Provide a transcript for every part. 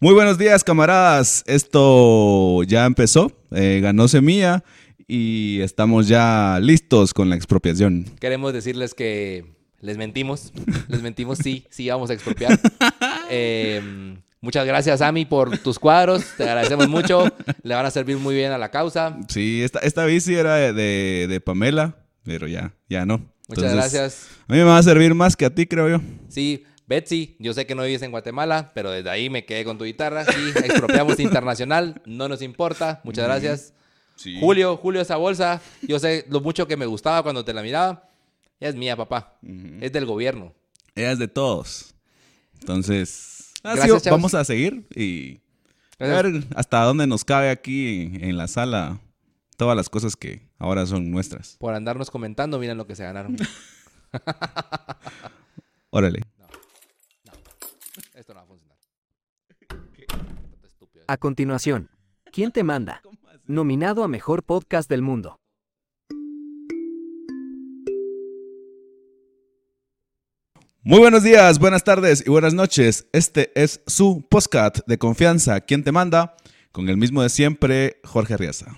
Muy buenos días, camaradas. Esto ya empezó, eh, ganó Semilla y estamos ya listos con la expropiación. Queremos decirles que les mentimos, les mentimos, sí, sí vamos a expropiar. Eh, muchas gracias, Ami, por tus cuadros, te agradecemos mucho, le van a servir muy bien a la causa. Sí, esta, esta bici era de, de- de Pamela, pero ya, ya no. Muchas Entonces, gracias. A mí me va a servir más que a ti, creo yo. Sí, Betsy, yo sé que no vives en Guatemala, pero desde ahí me quedé con tu guitarra. Sí, expropiamos internacional, no nos importa. Muchas gracias. Julio, Julio, esa bolsa, yo sé lo mucho que me gustaba cuando te la miraba. Es mía, papá. Es del gobierno. Ella es de todos. Entonces, Gracias, chavos. vamos a seguir y a ver hasta dónde nos cabe aquí en la sala todas las cosas que ahora son nuestras. Por andarnos comentando, miren lo que se ganaron. Órale. Esto no va a funcionar. Estúpido. A continuación, ¿Quién te manda? Nominado a Mejor Podcast del Mundo. Muy buenos días, buenas tardes y buenas noches. Este es su podcast de confianza. ¿Quién te manda? Con el mismo de siempre, Jorge Arriaza.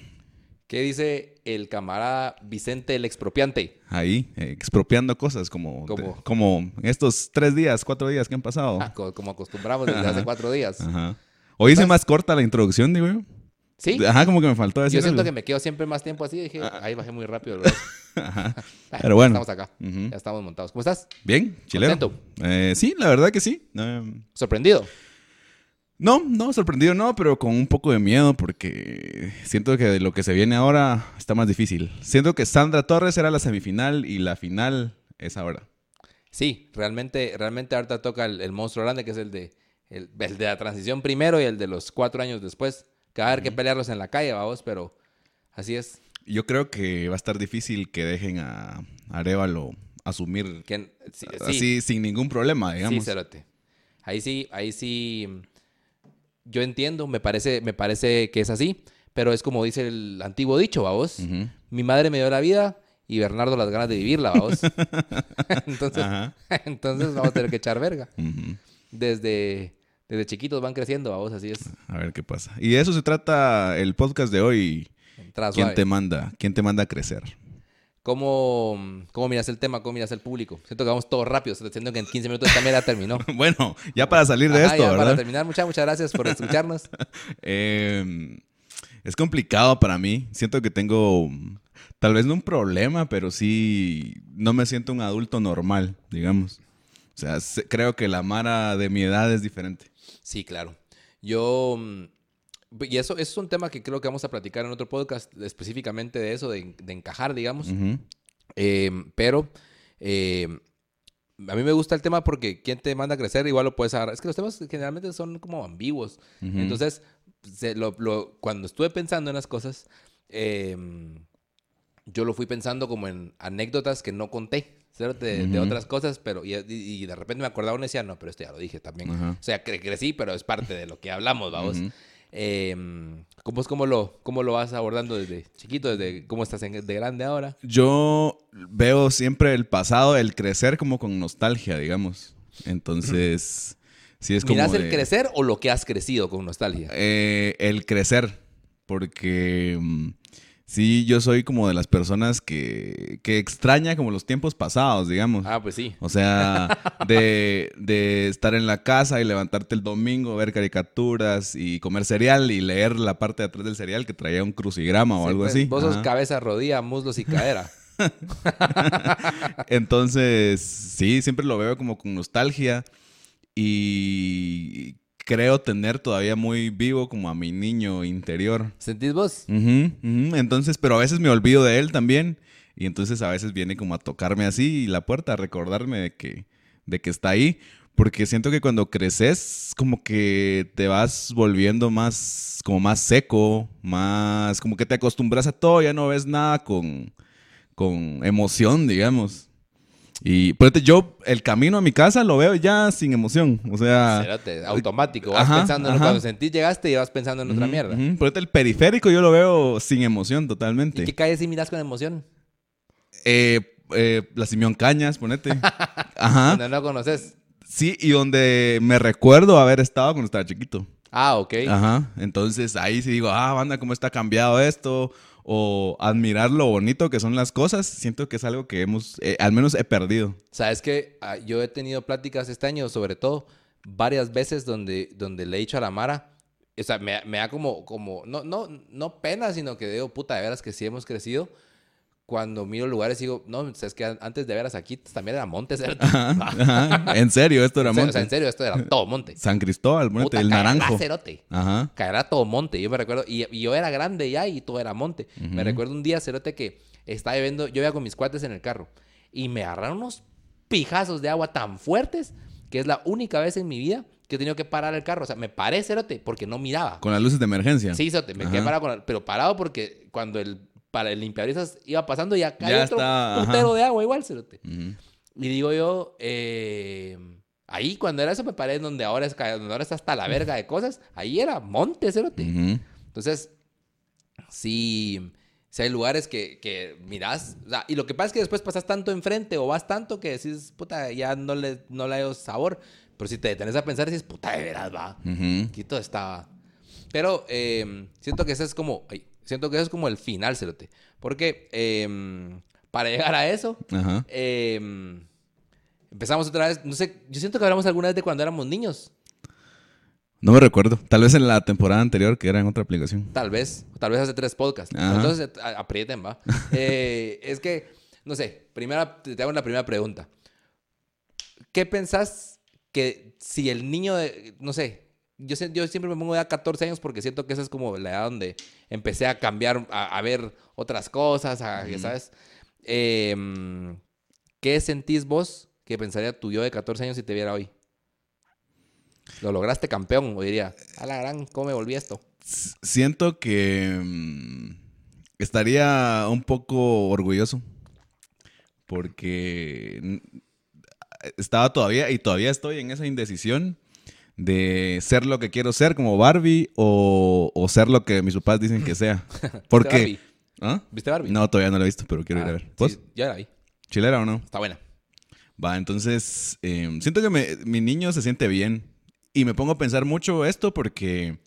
¿Qué dice el camarada Vicente el expropiante? Ahí, eh, expropiando cosas como, Como- como en estos tres días, cuatro días que han pasado. Ah, co- como acostumbramos desde hace cuatro días. Ajá. Hoy hice más corta la introducción, digo yo. ¿Sí? Ajá, como que me faltó decir Yo siento algo. que me quedo siempre más tiempo así. Dije, ahí bajé muy rápido. el. Ajá. Ah, Pero bueno. Estamos acá. Ya estamos montados. ¿Cómo estás? Bien, chileno. ¿Contento? Eh, sí, la verdad que sí. Eh, ¿Sorprendido? no, no, sorprendido no, pero con un poco de miedo porque siento que de lo que se viene ahora está más difícil. Siento que Sandra Torres era la semifinal y la final es ahora. Sí, realmente, realmente ahorita toca el, el monstruo grande, que es el de, el, el de la transición primero y el de los cuatro años después. Que va a haber que pelearlos en la calle, vamos, pero así es. Yo creo que va a estar difícil que dejen a Arevalo asumir Que, sí, sí, así sin ningún problema, sí, digamos. cerote. Ahí sí, ahí sí. Yo entiendo, me parece, me parece que es así, pero es como dice el antiguo dicho, vamos. Ujú. Mi madre me dio la vida y Bernardo las ganas de vivirla, vamos. entonces, entonces vamos a tener que echar verga. Desde, desde chiquitos van creciendo, vamos, así es. A ver qué pasa. Y de eso se trata el podcast de hoy. ¿Quién te manda? ¿Quién te manda a crecer? ¿Cómo, ¿Cómo miras el tema? ¿Cómo miras el público? Siento que vamos todo rápido. Siento que en 15 minutos esta mierda terminó. Bueno, ya para salir de Ajá, esto, ya Para terminar, muchas, muchas gracias por escucharnos. Eh, es complicado para mí. Siento que tengo, tal vez no un problema, pero sí no me siento un adulto normal, digamos. O sea, creo que la Mara de mi edad es diferente. Sí, claro. Yo... mm, Y eso, eso es un tema que creo que vamos a platicar en otro podcast específicamente de eso, de, de encajar, digamos. Eh, pero eh, a mí me gusta el tema porque quien te manda a crecer igual lo puedes agarrar. Es que los temas generalmente son como ambiguos. Entonces, se- lo- lo- cuando estuve pensando en las cosas, eh, yo lo fui pensando como en anécdotas que no conté, De, de Ujú. otras cosas, pero y, y- de repente me acordaba una y decía, no, pero esto ya lo dije también. Ajá. O sea, cre- crecí, pero es parte de lo que hablamos, vamos. Ujú. Eh, ¿cómo, es- cómo, lo, ¿Cómo lo vas abordando desde chiquito, desde cómo estás en- de grande ahora? Yo veo siempre el pasado, el crecer como con nostalgia, digamos. Entonces, sí es como ¿Miras el de- crecer o lo que has crecido con nostalgia? Eh, el crecer, porque mm, sí, yo soy como de las personas que, que extraña como los tiempos pasados, digamos. Ah, pues sí. O sea, de, de estar en la casa y levantarte el domingo, ver caricaturas y comer cereal y leer la parte de atrás del cereal que traía un crucigrama o Sí, algo pues, así. Vos sos cabeza, rodilla, muslos y cadera. Entonces, sí, siempre lo veo como con nostalgia y creo tener todavía muy vivo como a mi niño interior. ¿Sentís vos? Ujú, ujú. Entonces, pero a veces me olvido de él también. Y entonces a veces viene como a tocarme así la puerta, a recordarme de que, de que está ahí. Porque siento que cuando creces, como que te vas volviendo más, como más seco, más, como que te acostumbras a todo, ya no ves nada con, con emoción, digamos. Y ponete, yo el camino a mi casa lo veo ya sin emoción. O sea, Cerote, automático. Vas Ajá, pensando en ajá. cuando sentís llegaste y vas pensando en otra mierda. ujú. Ponete el periférico, yo lo veo sin emoción totalmente. ¿Y qué calle sí miras con emoción? Eh, eh, la Simeón Cañas, ponete. Ajá. Cuando no conoces. Sí, y donde me recuerdo haber estado cuando estaba chiquito. Ah, ok. Ajá. Entonces ahí sí digo, ah, banda, cómo está cambiado esto. O admirar lo bonito que son las cosas. Siento que es algo que hemos, eh, al menos he perdido. Sabes que ah, yo he tenido pláticas este año, sobre todo, varias veces donde, donde le he dicho a la Mara, o sea, me, me da como, como no, no, no pena, sino que digo, puta, de veras que sí hemos crecido cuando miro lugares digo, no, es que antes de veras aquí también era monte, En serio, esto era monte. O sea, en serio, esto era todo monte. San Cristóbal, monte, el naranjo. cerote. Ajá. Caerá todo monte. Yo me recuerdo, y, yo era grande ya y todo era monte. Me recuerdo un día, cerote, que estaba viendo, yo iba con mis cuates en el carro y me agarraron unos pijazos de agua tan fuertes que es la única vez en mi vida que he tenido que parar el carro. O sea, me paré, cerote, porque no miraba. Con las luces de emergencia. Sí, cerote, me quedé parado, con pero parado porque cuando el para el limpiabrisas iba pasando y ya cayó otro puntero de agua igual, cerote. Y digo yo, eh, ahí cuando era eso me paré donde ahora, es, donde ahora está hasta la verga de cosas, ahí era monte, cerote. Entonces, sí, si hay lugares que, que miras, o sea, y lo que pasa es que después pasas tanto enfrente o vas tanto que decís, puta, ya no le, no le hay sabor. Pero si te detenes a pensar, dices, puta, de veras, va. Aquí todo estaba. Pero eh, siento que eso es como, Siento que eso es como el final, Cerote. Porque em, para llegar a eso, em, empezamos otra vez. No sé, yo siento que hablamos alguna vez de cuando éramos niños. No me recuerdo. Tal vez en la temporada anterior, que era en otra aplicación. Tal vez. Tal vez hace tres podcasts. Entonces, aprieten, va. Eh, es que, no sé, primera, te hago la primera pregunta. ¿Qué pensás que si el niño, de, no sé, yo, yo siempre me pongo de a 14 años porque siento que esa es como la edad donde empecé a cambiar, a, ver otras cosas, ¿sabes? Em, ¿Qué sentís vos que pensaría tu yo de 14 años si te viera hoy? Lo lograste campeón, o diría, a la gran, ¿cómo me volví esto? Siento que mm, estaría un poco orgulloso porque estaba todavía y todavía estoy en esa indecisión de ser lo que quiero ser como Barbie o, ser lo que mis papás dicen que sea. Porque... ¿Viste Barbie? ¿Ah? ¿Viste Barbie? No, todavía no la he visto, pero quiero ir a ah, ver. ¿Vos? ya la vi. ¿Chilera o no? Está buena. Va, entonces, em, siento que mi niño se siente bien. Y me pongo a pensar mucho esto porque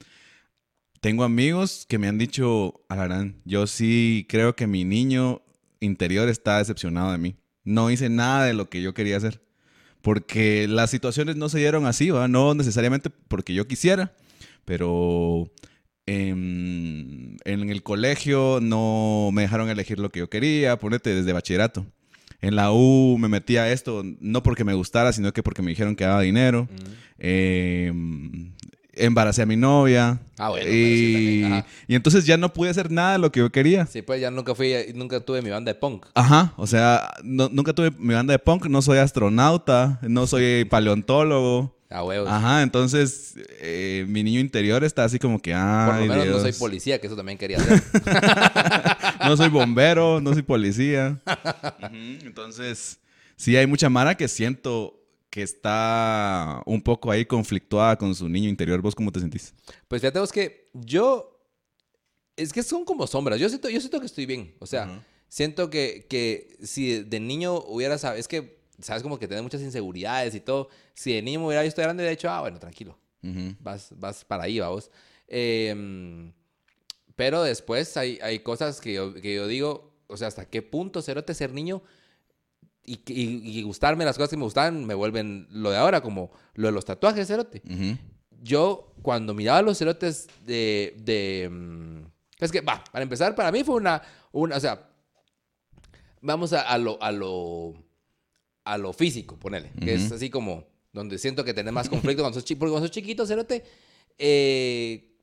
tengo amigos que me han dicho, Alarán, yo sí creo que mi niño interior está decepcionado de mí. No hice nada de lo que yo quería hacer porque las situaciones no se dieron así, ¿va? no necesariamente porque yo quisiera, pero en, el colegio no me dejaron elegir lo que yo quería, ponete desde bachillerato. En la U me metí a esto no porque me gustara, sino que porque me dijeron que daba dinero. Mm. Em, embaracé a mi novia. Ah, bueno. Y, y, entonces ya no pude hacer nada de lo que yo quería. Sí, pues ya nunca fui, nunca tuve mi banda de punk. Ajá, o sea, nunca tuve mi banda de punk, no soy astronauta, no soy paleontólogo. Ah, huevos. Ajá, entonces eh, mi niño interior está así como que, ah. Por lo menos no soy policía, que eso también quería hacer. no soy bombero, no soy policía. Entonces, sí hay mucha mara que siento que está un poco ahí conflictuada con su niño interior. ¿Vos cómo te sentís? Pues fíjate vos que yo... Es que son como sombras. Yo siento, yo siento que estoy bien. O sea, siento que, que si de niño hubiera sabido... Es que, sabes, como que tenés muchas inseguridades y todo. Si de niño me hubiera visto grande, de hecho, ah, bueno, tranquilo. vas, vas para ahí, vamos. Em, pero después hay, hay cosas que yo, que yo digo, o sea, ¿hasta qué punto, cerote, ser niño y, gustarme las cosas que me gustaban me vuelven lo de ahora, como lo de los tatuajes, cerote. Yo, cuando miraba los cerotes de, de... Mm, es que, va, para empezar, para mí fue una... una o sea, vamos a, lo, a, lo, a lo físico, ponele. Que es así como donde siento que tenés más conflicto cuando sos, porque cuando sos chiquito, cerote, eh,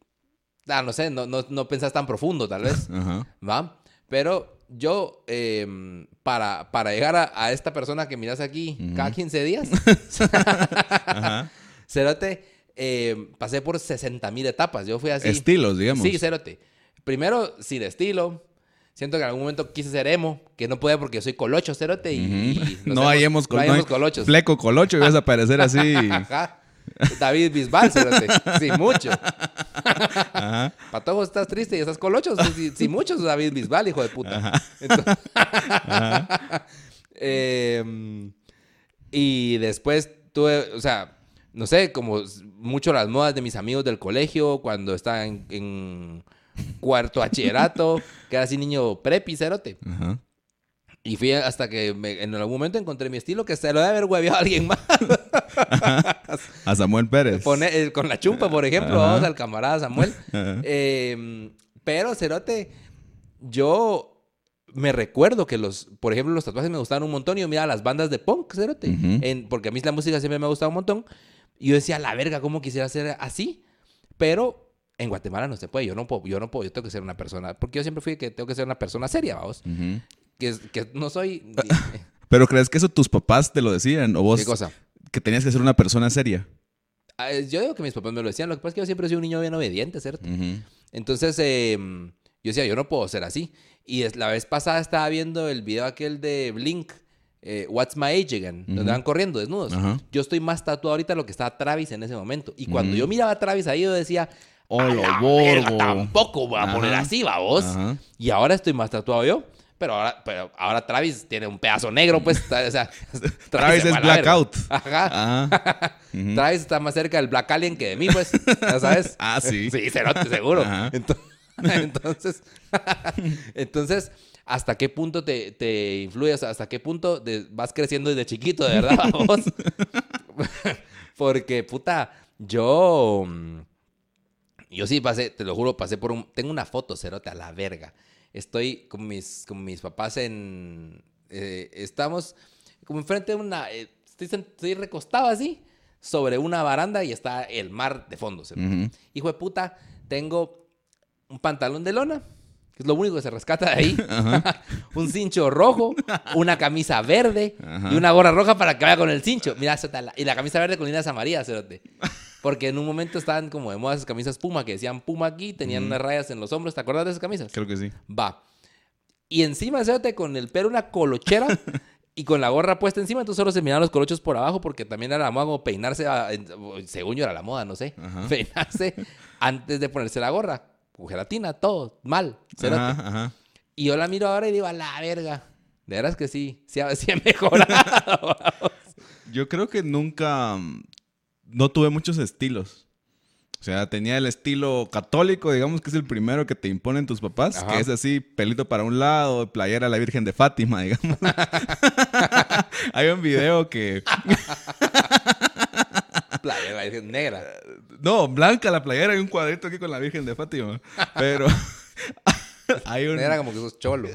ah, no sé, no, no, no pensás tan profundo, tal vez. ¿Va? Pero yo, em, para, para llegar a, esta persona que miras aquí cada 15 días, Cerote, em, pasé por 60 mil etapas. Yo fui así. Estilos, digamos. Sí, Cerote. Primero, sin estilo. Siento que en algún momento quise ser emo, que no pude porque soy colocho, Cerote. Y, no, hay hemos, colochos. Fleco colocho y vas a aparecer así. Ajá. David Bisbal, sí, mucho. Para todos estás triste y estás colocho. Sí, sí, mucho David Bisbal, hijo de puta. Em, y después tuve, o sea, no sé, como mucho las modas de mis amigos del colegio, cuando estaba en, en cuarto bachillerato, que era así niño prepi, cerote. Ajá. Y fui hasta que me- en algún momento encontré mi estilo, que se lo debe haber hueveado a alguien más. A Samuel Pérez. Pone- eh, con la chumpa, por ejemplo, Ajá. vamos al camarada Samuel. Eh, pero, Cerote, yo me recuerdo que los, por ejemplo, los tatuajes me gustaban un montón y yo miraba las bandas de punk, Cerote, Ujú. en- porque a mí la música siempre me ha gustado un montón. Y yo decía, la verga, ¿cómo quisiera ser así? Pero en Guatemala no se puede, yo no puedo, yo no puedo, yo tengo que ser una persona, porque yo siempre fui que tengo que ser una persona seria, vamos, Ujú. Que, no soy... Pero crees que eso tus papás te lo decían o vos ¿Qué cosa? que tenías que ser una persona seria. Ah, Yo digo que mis papás me lo decían, lo que pasa es que yo siempre he sido un niño bien obediente, ¿cierto? Entonces, eh, yo decía, yo no puedo ser así. Y la vez pasada estaba viendo el video aquel de Blink, eh, What's My Age Again, donde van corriendo desnudos. Yo estoy más tatuado ahorita de lo que estaba Travis en ese momento. Y cuando yo miraba a Travis ahí, yo decía, Oh, "A lo la borgo". verga, tampoco voy a poner así, va vos. Y ahora estoy más tatuado yo. Pero ahora, pero ahora Travis tiene un pedazo negro, pues. o sea, Travis es blackout. Ajá. Ajá. Ujú. Travis está más cerca del Black Alien que de mí, pues. Ya sabes. Ah, sí. Sí, cerote, seguro. Ajá. Entonces, entonces, ¿hasta qué punto te, te influye? O sea, ¿hasta qué punto de- vas creciendo desde chiquito, de verdad, vos? Porque, puta, yo... mm, Yo sí pasé, te lo juro, pasé por un... Tengo una foto, cerote, a la verga. Estoy con mis, con mis papás en... eh, estamos como enfrente de una... eh, estoy, estoy recostado así sobre una baranda y está el mar de fondo. cerote. Ujú. Hijo de puta, tengo un pantalón de lona, que es lo único que se rescata de ahí. un cincho rojo, una camisa verde y una gorra roja para que vaya con el cincho. Mira, y la camisa verde con líneas amarillas, cerote. Porque en un momento estaban como de moda esas camisas Puma que decían Puma aquí, tenían unas rayas en los hombros. ¿Te acuerdas de esas camisas? Creo que sí. Va. Y encima, cerote, con el pelo una colochera y con la gorra puesta encima, entonces solo se miraban los colochos por abajo porque también era la moda como peinarse, a- según yo era la moda, no sé, Ajá. peinarse antes de ponerse la gorra. Con gelatina, todo, mal. Ajá, ajá. Y yo la miro ahora y digo, a la verga. De veras que sí, sí, ha- sí he mejorado. Yo creo que nunca no tuve muchos estilos. O sea, tenía el estilo católico, digamos que es el primero que te imponen tus papás, Ajá. que es así, pelito para un lado, playera a la Virgen de Fátima, digamos. Hay un video que... Playa, la Virgen negra. No, blanca la playera y un cuadrito aquí con la Virgen de Fátima. Pero hay un... Negra como que sos cholo.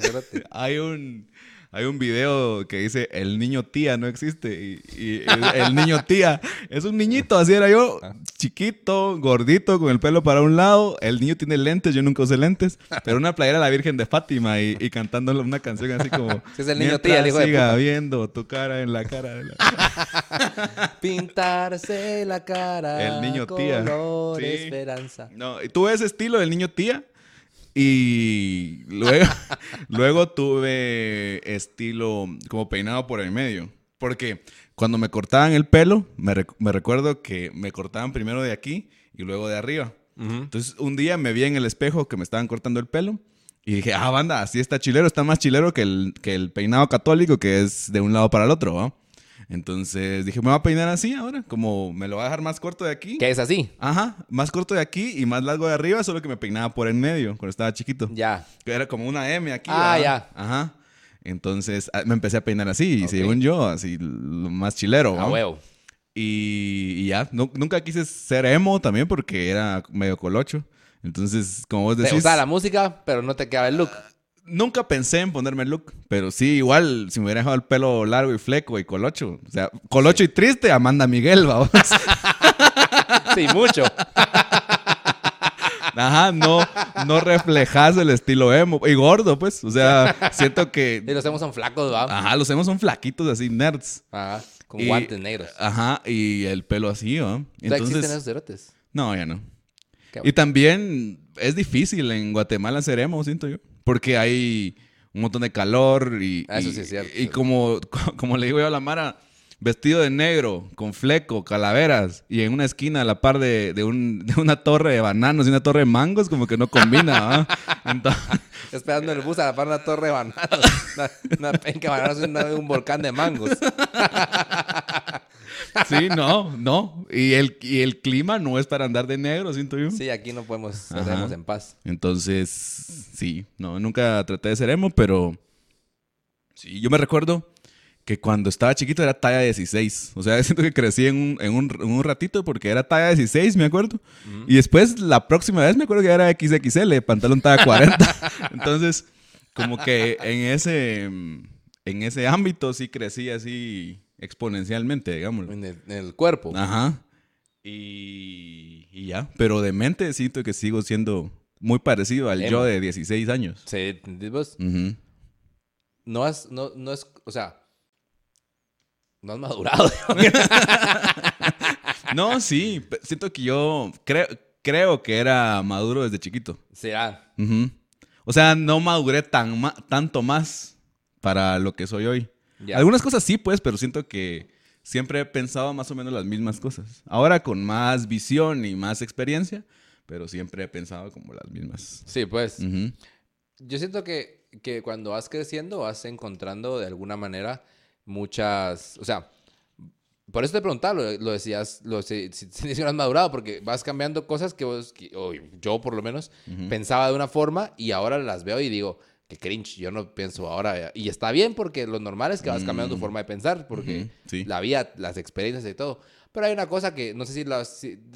Hay un, hay un video que dice el niño tía no existe. Y, y el, el niño tía es un niñito, así era yo, chiquito, gordito, con el pelo para un lado. El niño tiene lentes, yo nunca usé lentes. Pero una playera la Virgen de Fátima y, y cantando una canción así como... Sí, es el niño "Mientras tía, el hijo de siga puta". viendo tu cara en la cara de la... Pintarse la cara. El niño tía. Color Sí. esperanza. No, y tuve ese estilo del niño tía. Y luego, luego tuve estilo como peinado por el medio. Porque cuando me cortaban el pelo, me, rec- me recuerdo que me cortaban primero de aquí y luego de arriba. Entonces un día me vi en el espejo que me estaban cortando el pelo. Y dije, ah, banda, así está chilero, está más chilero que el, que el peinado católico, que es de un lado para el otro, ¿va? Entonces dije, me voy a peinar así ahora, como me lo voy a dejar más corto de aquí. ¿Qué es así? Ajá, más corto de aquí y más largo de arriba, solo que me peinaba por el medio cuando estaba chiquito. Ya. Que era como una M aquí. Ah, ¿verdad? ya. Ajá. Entonces ah, me empecé a peinar así, y Ok. según yo, así lo más chilero. A huevo. Y, y ya, Nu- nunca quise ser emo también porque era medio colocho. Entonces, como vos Te decís, gustaba la música, pero no te quedaba el look. Nunca pensé en ponerme look, pero sí, igual, si me hubiera dejado el pelo largo y fleco y colocho, o sea, colocho y triste, Amanda Miguel, vamos. Sí, mucho. Ajá, no, no reflejas el estilo emo. Y gordo, pues. O sea, siento Y que. los hemos son flacos, ¿va? Ajá, los emos son flaquitos así, nerds. Ajá. Con Y- guantes negros. Ajá, y el pelo así, ¿no? ¿No existen Entonces. esos cerotes? No, ya no. Qué Y también es difícil en Guatemala ser emo, siento yo. Porque hay un montón de calor y. Eso y- sí es cierto. Y como, como le digo yo a la Mara. Vestido de negro, con fleco, calaveras, y en una esquina a la par de, de un- de una torre de bananos y una torre de mangos, como que no combina. Entonces, Esperando el bus a la par de una torre de bananos. Una, una penca de bananos y un volcán de mangos. Sí, no, no. Y el, y el clima no es para andar de negro, siento yo. Sí, aquí no podemos, estar en paz. Entonces, sí, no, nunca traté de ser emo, pero sí, yo me recuerdo que cuando estaba chiquito era talla 16. O sea, siento que crecí en un, en un, ratito porque era talla 16, me acuerdo. Y después, la próxima vez me acuerdo que era XXL, pantalón talla 40. Entonces, como que en ese, en ese ámbito sí crecí así exponencialmente, digamos. En el, cuerpo. Ajá. Y, y, ya. Pero de mente siento que sigo siendo muy parecido al yo de 16 años. Sí, vos. No, has, no, no es, o sea, no has madurado. no, sí. Siento que yo creo, creo que era maduro desde chiquito. Será. O sea, no maduré tan tanto más para lo que soy hoy. Algunas cosas sí, pues, pero siento que siempre he pensado más o menos las mismas cosas. Ahora con más visión y más experiencia, pero siempre he pensado como las mismas. Sí, pues. Yo siento que, que cuando vas creciendo vas encontrando de alguna manera muchas, o sea, por eso te preguntaba, lo, decías, lo, si, si, has madurado, porque vas cambiando cosas que vos, o yo por lo menos, pensaba de una forma y ahora las veo y digo, que cringe, yo no pienso ahora. Y está bien porque lo normal es que vas cambiando tu mm. forma de pensar, porque la vida, las experiencias y todo. Pero hay una cosa que no sé si, la,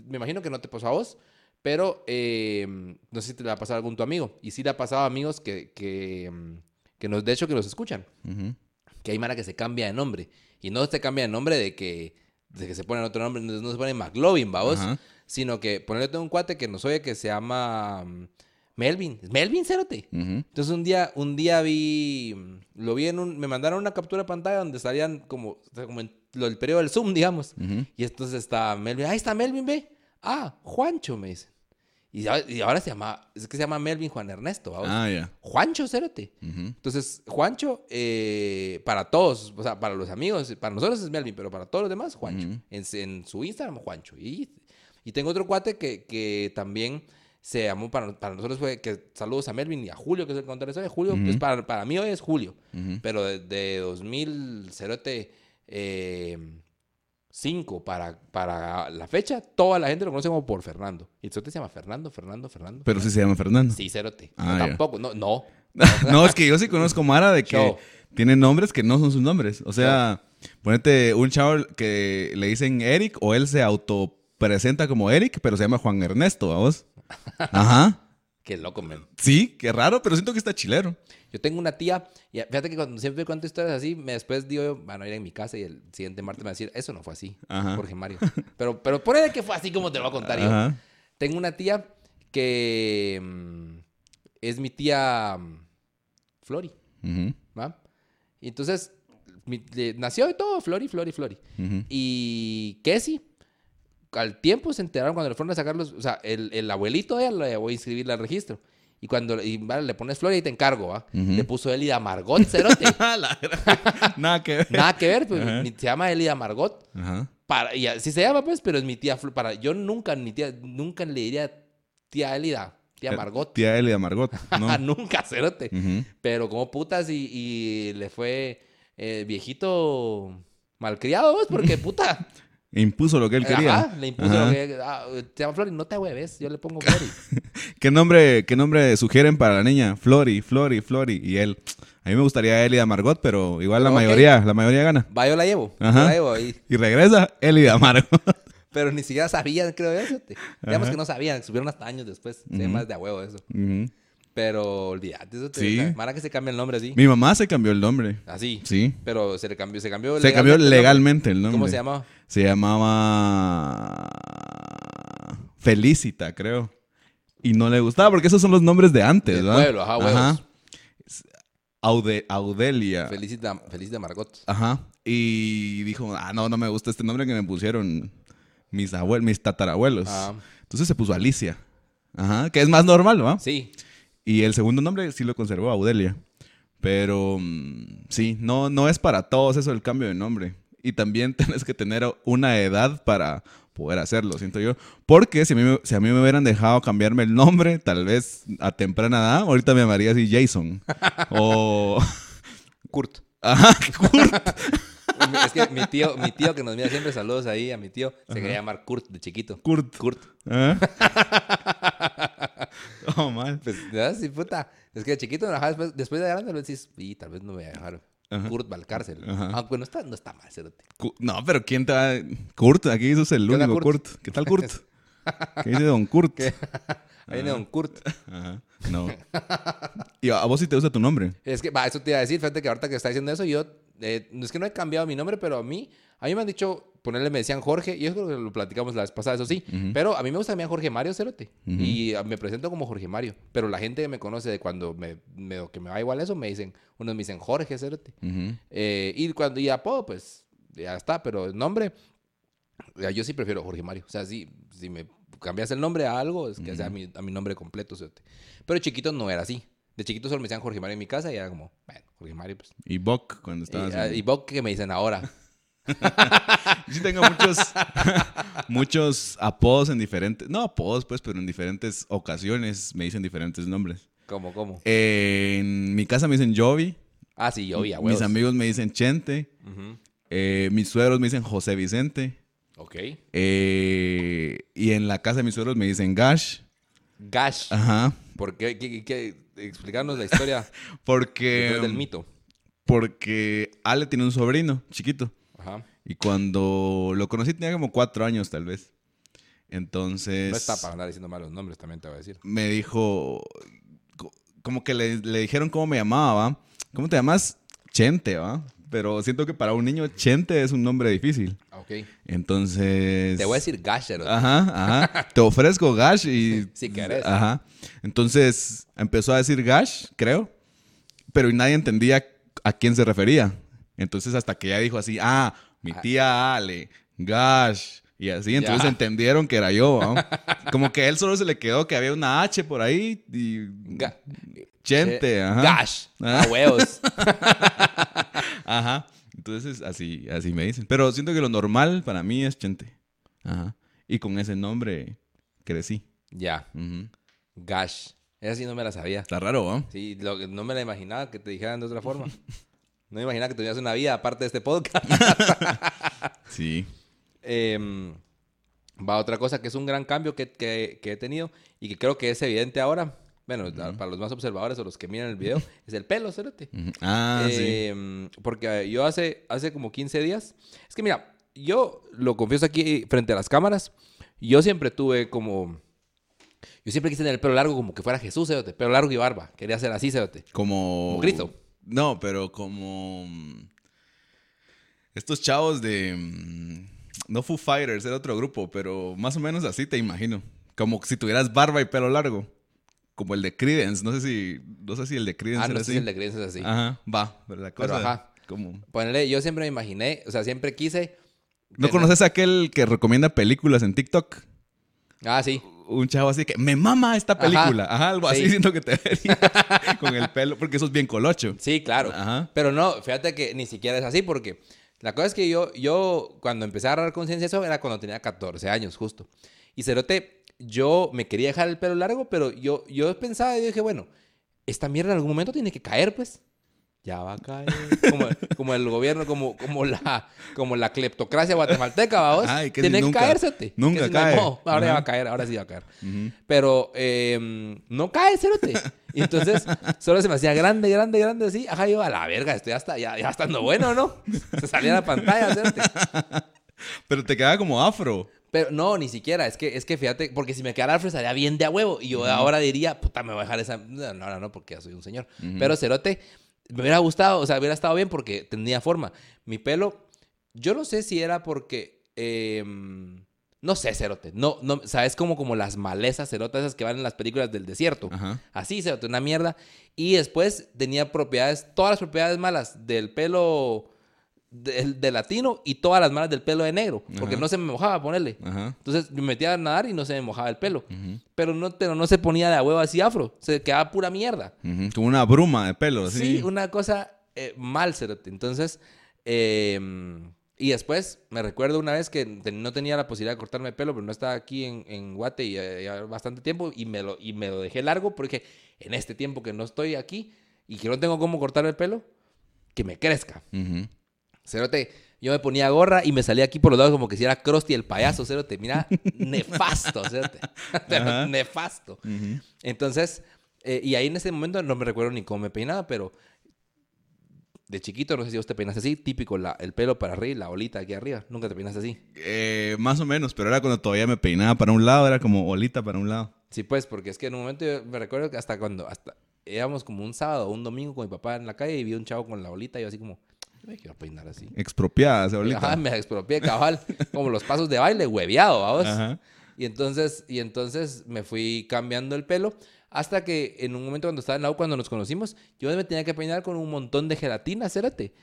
me imagino que no te pasó a vos, pero eh, no sé si te la ha pasado a algún tu amigo. Y sí le ha pasado a amigos que, que, que nos, de hecho, que nos escuchan que hay Mara que se cambia de nombre. Y no se cambia de nombre de que, de que se pone otro nombre, no, se pone McLovin, vamos, sino que ponerle un cuate que nos oye que se llama mm, Melvin. ¿Melvin, Cerote? Entonces un día, un día vi, lo vi en un, me mandaron una captura de pantalla donde salían como, como en lo del periodo del Zoom, digamos. Y entonces está Melvin, ahí está Melvin, ve. Ah, Juancho, me dice. Y, ahora se llama, es que se llama Melvin Juan Ernesto. Ah, ya. Juancho, cérate. Entonces, Juancho, eh, para todos, o sea, para los amigos, para nosotros es Melvin, pero para todos los demás, Juancho. en, su Instagram, Juancho. Y, y tengo otro cuate que, que también se llamó, para, para, nosotros fue que saludos a Melvin y a Julio, que es el contador de Julio, pues para, para mí hoy es Julio. Pero de, de 2000, cerote, eh, 5 para, para la fecha, toda la gente lo conoce como por Fernando. Y el se llama Fernando, Fernando, Fernando. Pero sí se llama Fernando. Sí, cerote. Ah, tampoco, no, no. no, es que yo sí conozco Mara de que tiene nombres que no son sus nombres. O sea, ponete un chavo que le dicen Eric o él se autopresenta como Eric, pero se llama Juan Ernesto, vamos. Ajá. Qué loco, man. Sí, qué raro, pero siento que está chilero. Yo tengo una tía, y fíjate que cuando siempre cuento historias así, me después digo, bueno, ir en mi casa y el siguiente martes me va a decir, eso no fue así, Jorge Mario. pero, pero por ahí que fue así como te lo voy a contar yo. Tengo una tía que mm, es mi tía mm, Flori, ¿va? Y entonces, nació y todo, Flori, Flori, Flori. Y Kessie, al tiempo se enteraron cuando le fueron a sacar los, o sea, el, el abuelito de ella le voy a inscribir al registro. Y cuando y, vale, le pones flor y te encargo, ¿va? Le puso Elida Margot, cerote. Nada que ver. Nada que ver, pues. Se llama Elida Margot. Ajá. Para, y así se llama, pues, pero es mi tía Para, yo nunca, mi tía, nunca le diría tía Elida. Tía Margot. Tía Elida Margot. No. nunca, cerote. Pero como putas y, y le fue eh, viejito malcriado, pues, porque puta. Impuso lo que él quería. le impuso lo que ah, te llama Flori, no te hueves, yo le pongo Flori. ¿Qué, nombre, ¿Qué nombre sugieren para la niña? Flori, Flori, Flori. Y él, a mí me gustaría Elida Margot, pero igual la mayoría, la mayoría gana. Va, yo la llevo. Ajá. la llevo ahí. Y regresa Elida Margot. pero ni siquiera sabían, creo yo. Digamos que no sabían, subieron hasta años después. Se más de a huevo eso. Pero olvídate, eso te sí. Mara que se cambia el nombre así. Mi mamá se cambió el nombre. Así. Sí. Pero se le cambió, se cambió Se cambió legalmente el nombre. ¿Cómo se llamaba? Se llamaba Felicita, creo. Y no le gustaba porque esos son los nombres de antes, Del pueblo, ajá, Ajá. Audelia. Felicita, Felicita Margot. Ajá. Y dijo, ah, no, no me gusta este nombre que me pusieron mis abuelos, mis tatarabuelos. Ah. Entonces se puso Alicia. Ajá. Que es más normal, ¿no? Sí. Y el segundo nombre sí lo conservó Audelia. Pero mm, sí, no, no es para todos eso el cambio de nombre. Y también tienes que tener una edad para poder hacerlo, siento yo. Porque si a, mí, si a mí me hubieran dejado cambiarme el nombre, tal vez a temprana edad, ahorita me llamaría así Jason. o... Kurt. Ajá, Kurt. es que mi tío, mi tío que nos mira siempre, saludos ahí a mi tío, se quería llamar Kurt de chiquito. Kurt. Kurt. ¿Ah? oh, mal. Pues, puta. Es que de chiquito, después, después de grande, lo decís, y tal vez no me voy a dejar. Ajá. Kurt va al cárcel. Ajá. Aunque no está, no está mal, cerote. No, pero ¿quién te va...? Kurt, aquí sos el ¿Qué onda, único Kurt? Kurt? ¿Qué tal Kurt? ¿Qué dice Don Kurt? Ahí viene Don Kurt. Ajá. No. ¿Y a vos sí te gusta tu nombre? Es que, va, eso te iba a decir, fíjate que ahorita que está diciendo eso, yo, eh, es que no he cambiado mi nombre, pero a mí, a mí me han dicho, ponerle, me decían Jorge, y que lo platicamos la vez pasada, eso sí, pero a mí me gusta también Jorge Mario Cerote, y ah, me presento como Jorge Mario, pero la gente que me conoce de cuando me, me- que me va igual eso, me dicen, unos me dicen Jorge Cerote, Ujú. Eh, y cuando y apodo, pues, ya está, pero el nombre, yo sí prefiero Jorge Mario, o sea, sí, si me cambias el nombre a algo, es que sea mi, a mi nombre completo, Cerote. pero chiquito no era así. De chiquito solo me decían Jorge Mario en mi casa y era como, bueno, Jorge Mario, pues. Y Bok, cuando Y, estabas... ah, en- y vos que me dicen ahora. Yo sí tengo muchos, muchos apodos en diferentes... No apodos, pues, pero en diferentes ocasiones me dicen diferentes nombres. ¿Cómo, cómo? En mi casa me dicen Jovi. Ah, sí, yo vi a Mis amigos me dicen Chente. Eh, mis suegros me dicen José Vicente. Ok. eh, y en la casa de mis suegros me dicen Gash. Gash. Ajá. ¿Por qué? ¿Qué- qué- Explicarnos la historia Porque... del mito. Porque Ale tiene un sobrino chiquito. Ajá. Y cuando lo conocí tenía como cuatro años, tal vez. Entonces... No está para andar diciendo malos nombres, también te voy a decir. me dijo, co- como que le, le dijeron cómo me llamaba, ¿va? ¿Cómo te llamas? Chente, ¿va? Pero siento que para un niño Chente es un nombre difícil. Ah, Ok. Entonces... Te voy a decir Gash, pero- Ajá, ajá. Te ofrezco Gash y... Si querés. Ajá. Entonces empezó a decir Gash, creo. Pero nadie entendía a quién se refería. Entonces hasta que ella dijo así, ah, mi tía Ale, Gash. Y así, entonces Ya. entendieron que era yo. Como que a él solo se le quedó que había una H por ahí y... Ga- Chente, Eh, ajá. Gash. Ah. A huevos. Ajá. Entonces así, así me dicen. Pero siento que lo normal para mí es Chente. Ajá. Y con ese nombre crecí. ya. Gash. Esa sí no me la sabía. Está raro, ¿no? Sí, lo no me la imaginaba que te dijeran de otra forma. No me imaginaba que tenías una vida aparte de este podcast. Sí. Em, va otra cosa que es un gran cambio que, que- que he tenido y que creo que es evidente ahora. Bueno, para los más observadores o los que miran el video, es el pelo, cérate. Ah, sí. Em, Porque yo hace, hace como 15 días. Es que mira, yo lo confieso aquí frente a las cámaras. Yo siempre tuve como. Yo siempre quise tener el pelo largo como que fuera Jesús, cerote. Pelo largo y barba. Quería ser así, cerote. Como... Como Cristo. No, pero como... mm, Estos chavos de... mm, No Foo Fighters, era otro grupo, pero más o menos así te imagino. Como si tuvieras barba y pelo largo. Como el de Creedence. No sé si... No sé si el de Creedence Ah, no era sé así. si el de creencias es así. Ajá, va. Pero la cosa... Pero ajá. Como... Ponele, yo siempre me imaginé, o sea, siempre quise. ¿No tener- conoces a aquel que recomienda películas en TikTok? Ah, sí. Un chavo así que me mama esta película. Ajá, algo así Sí. siento que te vería con el pelo, porque eso es bien colocho. Sí, claro. Ajá. Pero no, fíjate que ni siquiera es así porque la cosa es que yo, yo cuando empecé a agarrar conciencia de eso era cuando tenía 14 años, justo. Y Cerote, yo me quería dejar el pelo largo, pero yo, yo pensaba y dije, bueno, esta mierda en algún momento tiene que caer, pues. Ya va a caer. Como, como el gobierno, como, como, la, como la cleptocracia guatemalteca, vamos. Tiene que Cerote. nunca Que no cae. modo. ahora ya va a caer, ahora sí va a caer. Pero eh, no cae, cerote. Y entonces solo se me hacía grande, grande, grande así. Ajá, yo a la verga, estoy hasta ya, ya estando bueno, ¿no? Se salía a la pantalla, cerote. Pero te queda como afro. Pero no, ni siquiera. Es que, es que fíjate, porque si me quedara afro estaría bien de a huevo. Y yo ahora diría, puta, me voy a dejar esa. No, no, no, porque ya soy un señor. Pero cerote, me hubiera gustado, o sea, hubiera estado bien porque tenía forma. Mi pelo, yo no sé si era porque. eh, no sé, cerote. No, no, ¿sabes? Como, como las malezas cerotas esas que van en las películas del desierto. Ajá. Así, cerote, una mierda. Y después tenía propiedades, todas las propiedades malas del pelo de, de latino y todas las malas del pelo de negro. Porque Ajá. no se me mojaba ponerle. Ajá. Entonces me metía a nadar y no se me mojaba el pelo. pero, no, pero no se ponía de a huevo así afro. Se quedaba pura mierda. Ujú. Como una bruma de pelo, Sí, así. una cosa eh, mal, cerote. Entonces, eh, y después me recuerdo una vez que no tenía la posibilidad de cortarme el pelo, pero no estaba aquí en, en Guate y eh, ya bastante tiempo y me, lo, y me lo dejé largo porque en este tiempo que no estoy aquí y que no tengo cómo cortar el pelo, que me crezca. Ujú. Cerote, Yo me ponía gorra y me salía aquí por los lados como que si era Krusty el payaso, te Mira, nefasto, cerote. nefasto. Entonces, eh, y ahí en ese momento no me recuerdo ni cómo me peinaba, pero de chiquito, no sé si vos te peinas así, típico, la, el pelo para arriba, la olita aquí arriba. ¿Nunca te peinas así? Eh, más o menos, pero era cuando todavía me peinaba para un lado, era como olita para un lado. Sí, pues, porque es que en un momento yo me recuerdo que hasta cuando, hasta íbamos como un sábado o un domingo con mi papá en la calle y vi un chavo con la olita y yo así como, me quiero peinar así. Expropiada olita. Ajá, me expropié cabal, como los pasos de baile, hueveado, vamos. Ajá. Y entonces, y entonces me fui cambiando el pelo hasta que en un momento cuando estaba en la U, cuando nos conocimos, yo me tenía que peinar con un montón de gelatina, cérate.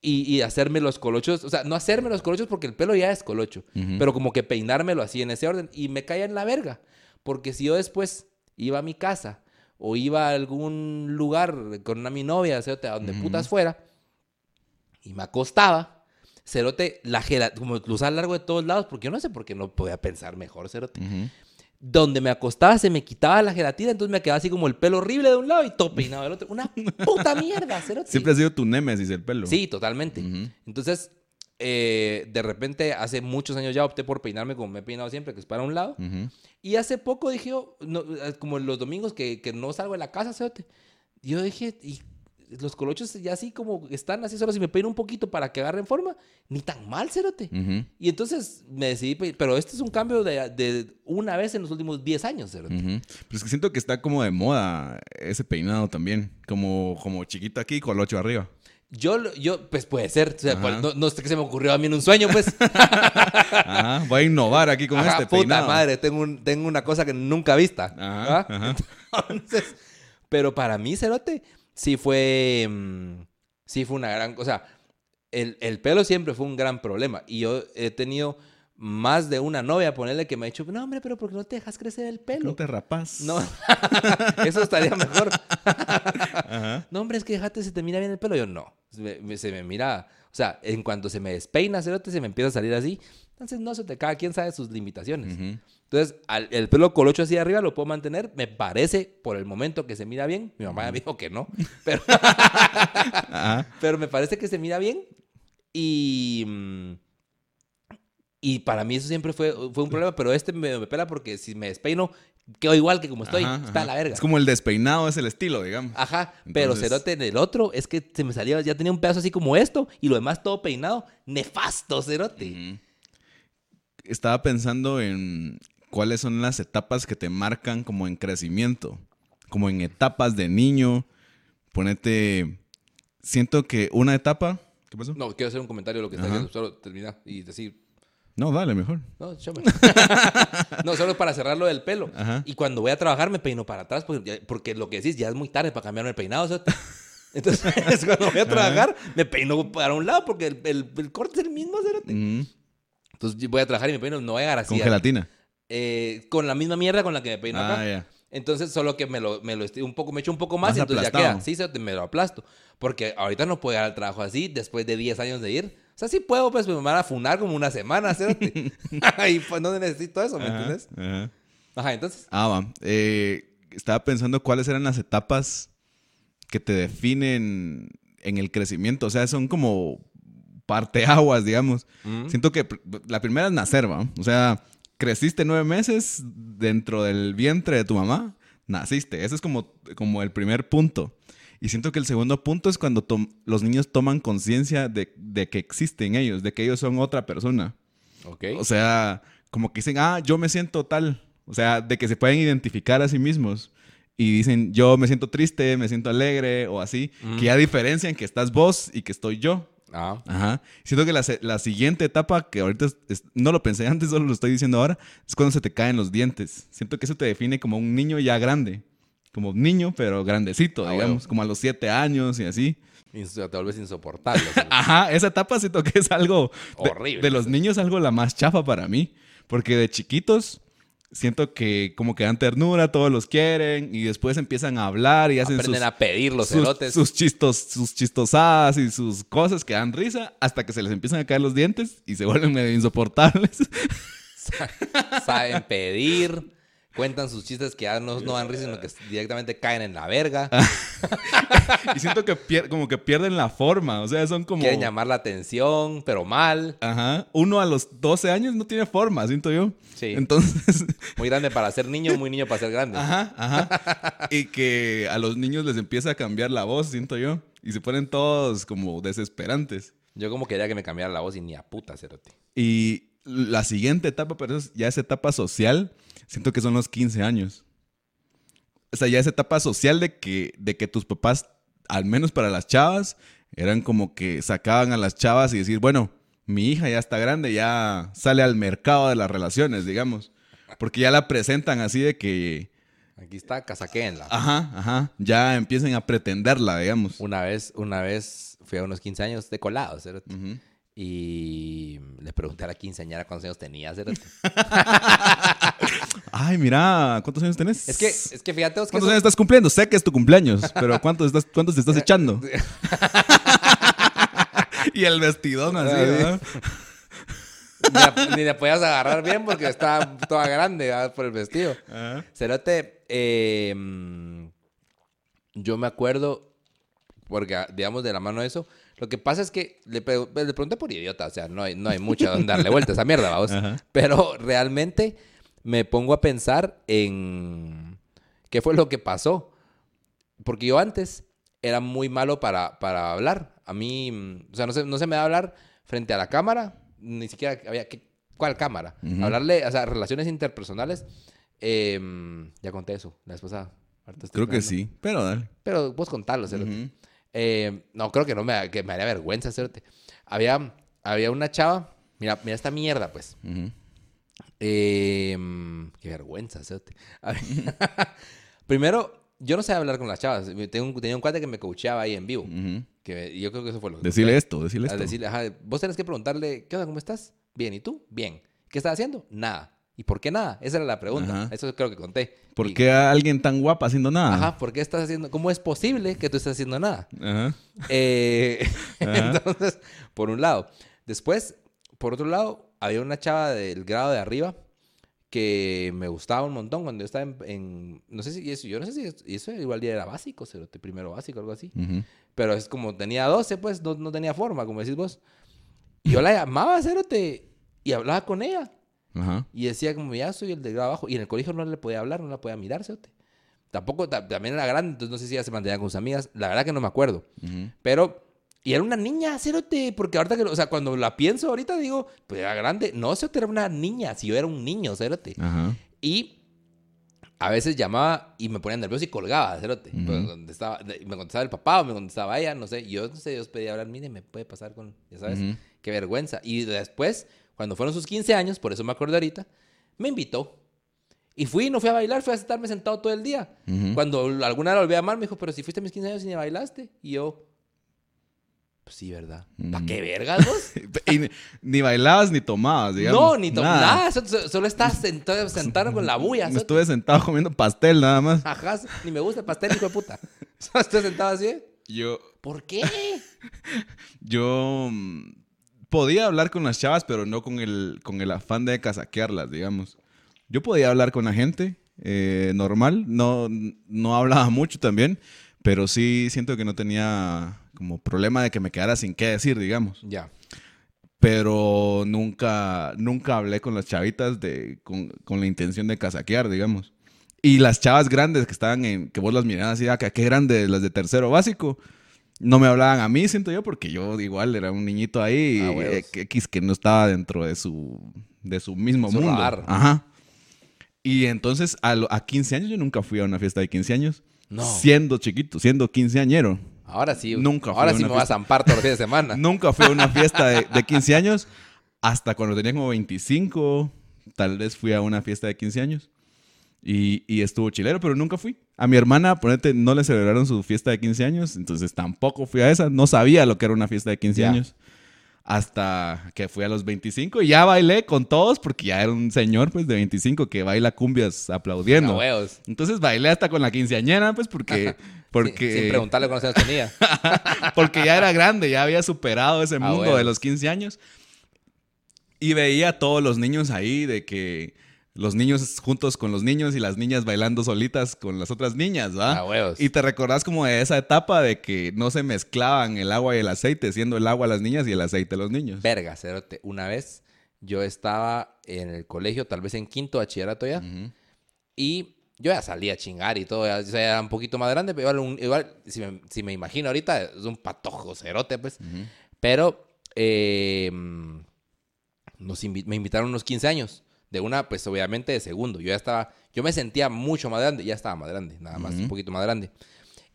Y, y, hacerme los colochos, o sea, no hacerme los colochos porque el pelo ya es colocho, pero como que peinármelo así en ese orden y me caía en la verga, porque si yo después iba a mi casa o iba a algún lugar con una mi novia, cerote, a donde putas fuera, y me acostaba, cerote, la gelatina, como lo usaba a lo largo de todos lados, porque yo no sé por qué no podía pensar mejor, cerote donde me acostaba se me quitaba la gelatina, entonces me quedaba así como el pelo horrible de un lado y todo peinado del otro. Una puta mierda, cerote. Siempre ha sido tu némesis el pelo. Sí, totalmente. Entonces, eh, de repente, hace muchos años ya opté por peinarme como me he peinado siempre, que es para un lado. Y hace poco dije, no, como los domingos que, que no salgo de la casa, cerote. Yo dije, ¿y los colochos ya así como están así solo si me peino un poquito para que agarren forma, ni tan mal, cerote. Y entonces me decidí, pero este es un cambio de, una vez en los últimos 10 años, cerote. Pero es que siento que está como de moda ese peinado también, como, como chiquito aquí, colocho arriba. Yo, yo, pues puede ser, pues, no, sé qué se me ocurrió a mí en un sueño, pues. Ajá, voy a innovar aquí con este puta peinado. madre, tengo, tengo una cosa que nunca vista. Ajá, Entonces, pero para mí, cerote, sí fue, mm, sí fue una gran, o sea, el, el, pelo siempre fue un gran problema. Y yo he tenido más de una novia, ponerle que me ha dicho, no, hombre, pero ¿por qué no te dejas crecer el pelo? No te rapas. No, eso estaría mejor. No, hombre, es que déjate, se te mira bien el pelo. Yo, no, se me, mira, o sea, en cuanto se me despeina, se me empieza a salir así. Entonces, no se te cae, quién sabe sus limitaciones. Entonces, el pelo colocho así arriba lo puedo mantener. Me parece, por el momento, que se mira bien. Mi mamá me dijo que no. Pero, pero me parece que se mira bien. Y... Mm, y para mí eso siempre fue, fue un problema, pero este me, me pela porque si me despeino, quedo igual que como estoy. está a la verga. Es como el despeinado, es el estilo, digamos. Ajá, pero cerote en el otro es que se me salía, ya tenía un pedazo así como esto y lo demás todo peinado. Nefasto, cerote. Estaba pensando en cuáles son las etapas que te marcan como en crecimiento, como en etapas de niño. Ponete, siento que una etapa... ¿Qué pasó? No, quiero hacer un comentario de lo que está diciendo, solo terminar y decir... No, dale, mejor. No, no, solo para cerrarlo del pelo. Y cuando voy a trabajar me peino para atrás porque, porque, lo que decís ya es muy tarde para cambiarme el peinado. Entonces, cuando voy a trabajar, me peino para un lado porque el, el, corte es el mismo. Entonces voy a trabajar y me peino, no voy a agarrar así. ¿Con gelatina? Eh, con la misma mierda con la que me peino acá. Ah, entonces, solo que me lo, me lo un poco, me echo un poco más, y entonces ya queda. Sí, me lo aplasto. Porque ahorita no puedo ir al trabajo así después de 10 años de ir. O sea, sí puedo, pues me van a funar como una semana, ¿cierto? y pues no necesito eso, ¿me entiendes? Ajá. entonces. Ah, va. Eh, estaba pensando cuáles eran las etapas que te definen en el crecimiento. O sea, son como parteaguas, digamos. Mm. Siento que la primera es nacer, ¿va? O sea, creciste nueve meses dentro del vientre de tu mamá, naciste. Ese es como, como el primer punto. Y siento que el segundo punto es cuando los niños toman conciencia de, que existen ellos, de que ellos son otra persona. Okay. O sea, como que dicen, ah, yo me siento tal. O sea, de que se pueden identificar a sí mismos. Y dicen, yo me siento triste, me siento alegre o así. Mm. Que ya diferencian que estás vos y que estoy yo. Ah. Ajá. Siento que la, siguiente etapa, que ahorita no lo pensé antes, solo lo estoy diciendo ahora, es cuando se te caen los dientes. Siento que eso te define como un niño ya grande. Como niño, pero grandecito, ah, digamos, como a los siete años y así. Tal vez insoportable. Ajá, esa etapa siento que es algo... Horrible. de los niños algo la más chafa para mí. Porque de chiquitos siento que como que dan ternura, todos los quieren y después empiezan a hablar y hacen Aprenden a pedir los sus, Sus, chistos, sus chistosadas y sus cosas que dan risa hasta que se les empiezan a caer los dientes y se vuelven medio insoportables. Saben pedir, cuentan sus chistes que ya no, no dan risa, sino que directamente caen en la verga. y siento que como que pierden la forma, o sea, son como... Quieren llamar la atención, pero mal. Ajá. Uno a los 12 años no tiene forma, siento yo. Sí. Entonces... Muy grande para ser niño, muy niño para ser grande. Ajá, ajá. y que a los niños les empieza a cambiar la voz, siento yo. Y se ponen todos como desesperantes. Yo como quería que me cambiara la voz y ni a puta, cerote. Y la siguiente etapa, pero ya esa etapa social, siento que son los 15 años. O sea, ya esa etapa social de que, de que tus papás, al menos para las chavas, eran como que sacaban a las chavas y decir, bueno, mi hija ya está grande, ya sale al mercado de las relaciones, digamos. Porque ya la presentan así de que... Aquí está, casaquenla. Ajá, ajá. Ya empiecen a pretenderla, digamos. Una vez, una vez fui a unos 15 años de colado, ¿cierto? Y le pregunté a la quinceañera cuántos años tenía. Ay, mira, ¿cuántos años tenés? Es que, es que fíjate. ¿Cuántos años estás cumpliendo? Sé que es tu cumpleaños, pero ¿cuántos, estás, cuántos te estás echando? y el vestidón así, ¿verdad? Ni, le podías agarrar bien porque estaba toda grande por el vestido. Cerote, em, yo me acuerdo, porque digamos de la mano de eso, lo que pasa es que le, pregunté por idiota, o sea, no hay, no hay mucho donde darle vuelta a esa mierda, vamos. Pero realmente me pongo a pensar en qué fue lo que pasó. Porque yo antes era muy malo para, para hablar. A mí, o sea, no se, no se me da hablar frente a la cámara, ni siquiera había... ¿Cuál cámara? Hablarle, o sea, relaciones interpersonales. Em, ya conté eso la esposa. Creo que sí, pero dale. Pero vos contarlo, ¿cierto? Eh, no, creo que no me, que me haría vergüenza hacerte. Había, había una chava. Mira, mira esta mierda, pues. Em, qué vergüenza hacerte. Primero, yo no sé hablar con las chavas. Tengo un, tenía un cuate que me coacheaba ahí en vivo. que yo creo que eso fue lo que... Decirle esto, decirle esto. Decirle, vos tenés que preguntarle, ¿qué onda? ¿Cómo estás? Bien, ¿y tú? Bien. ¿Qué estás haciendo? Nada. ¿Y por qué nada? Esa era la pregunta. Eso creo que conté. ¿Por qué alguien tan guapa haciendo nada? Ajá, ¿por qué estás haciendo? ¿Cómo es posible que tú estés haciendo nada? Ajá. Eh, entonces, por un lado. Después, por otro lado, había una chava del grado de arriba que me gustaba un montón cuando yo estaba en, no sé si eso, yo no sé si eso, igual día era básico, primero básico, algo así. Pero es como tenía 12, pues no, no, tenía forma, como decís vos. Yo la llamaba, cerote, y hablaba con ella. Y decía como, ya soy el de abajo. Y en el colegio no le podía hablar, no la podía mirar, Tampoco, también era grande, entonces no sé si ella se mantenía con sus amigas. La verdad que no me acuerdo. Pero, y era una niña, cerote, porque ahorita que, o sea, cuando la pienso ahorita digo, pues era grande. No, cerote, era una niña, si yo era un niño, cerote. Y a veces llamaba y me ponía nervioso y colgaba, cerote. Estaba, me contestaba el papá o me contestaba ella, no sé. Yo no sé, yo pedía hablar, mire, me puede pasar con, ya sabes, qué vergüenza. Y después cuando fueron sus 15 años, por eso me acuerdo ahorita, me invitó. Y fui, no fui a bailar, fui a estarme sentado todo el día. Cuando alguna vez volví a llamar, me dijo, pero si fuiste a mis 15 años y ni bailaste. Y yo, pues sí, ¿verdad? ¿Para qué vergas vos? y ni, bailabas ni tomabas, digamos. No, ni tomabas. Nada. Solo, estás sentado, sentado con la bulla. Me estuve sentado comiendo pastel nada más. Ajá, ni me gusta el pastel, hijo de puta. Solo estoy sentado así. Yo. ¿Por qué? yo podía hablar con las chavas, pero no con el, con el afán de casaquearlas, digamos. Yo podía hablar con la gente eh, normal, no, no hablaba mucho también, pero sí siento que no tenía como problema de que me quedara sin qué decir, digamos. Ya. Pero nunca, nunca hablé con las chavitas de, con, con, la intención de casaquear, digamos. Y las chavas grandes que estaban en, que vos las mirabas así, ah, qué grandes, las de tercero básico no me hablaban a mí, siento yo, porque yo igual era un niñito ahí, ah, eh, X que no estaba dentro de su, de su mismo mundo. Ajá. Y entonces a, a 15 años yo nunca fui a una fiesta de 15 años. No. Siendo chiquito, siendo quinceañero. Ahora sí. Nunca fui Ahora sí me vas a zampar todos los días de semana. nunca fui a una fiesta de, de 15 años hasta cuando tenía como 25. Tal vez fui a una fiesta de 15 años. Y, y, estuvo chilero, pero nunca fui. A mi hermana, ponete, no le celebraron su fiesta de 15 años, entonces tampoco fui a esa. No sabía lo que era una fiesta de 15 años. Hasta que fui a los 25 y ya bailé con todos porque ya era un señor pues de 25 que baila cumbias aplaudiendo. entonces bailé hasta con la quinceañera pues porque... porque... sin preguntarle cuántos años tenía. porque ya era grande, ya había superado ese mundo de los 15 años. Y veía a todos los niños ahí de que los niños juntos con los niños y las niñas bailando solitas con las otras niñas, ¿va? Ah, huevos. Y te recordás como de esa etapa de que no se mezclaban el agua y el aceite, siendo el agua las niñas y el aceite los niños. Verga, cerote. Una vez yo estaba en el colegio, tal vez en quinto bachillerato ya, y yo ya salía a chingar y todo, ya, era un poquito más grande, pero igual, un- igual, si, me, si me imagino ahorita, es un patojo cerote, pues. Pero eh, nos invi- me invitaron unos 15 años. De una, pues obviamente de segundo. Yo ya estaba, yo me sentía mucho más grande, ya estaba más grande, nada más, un poquito más grande.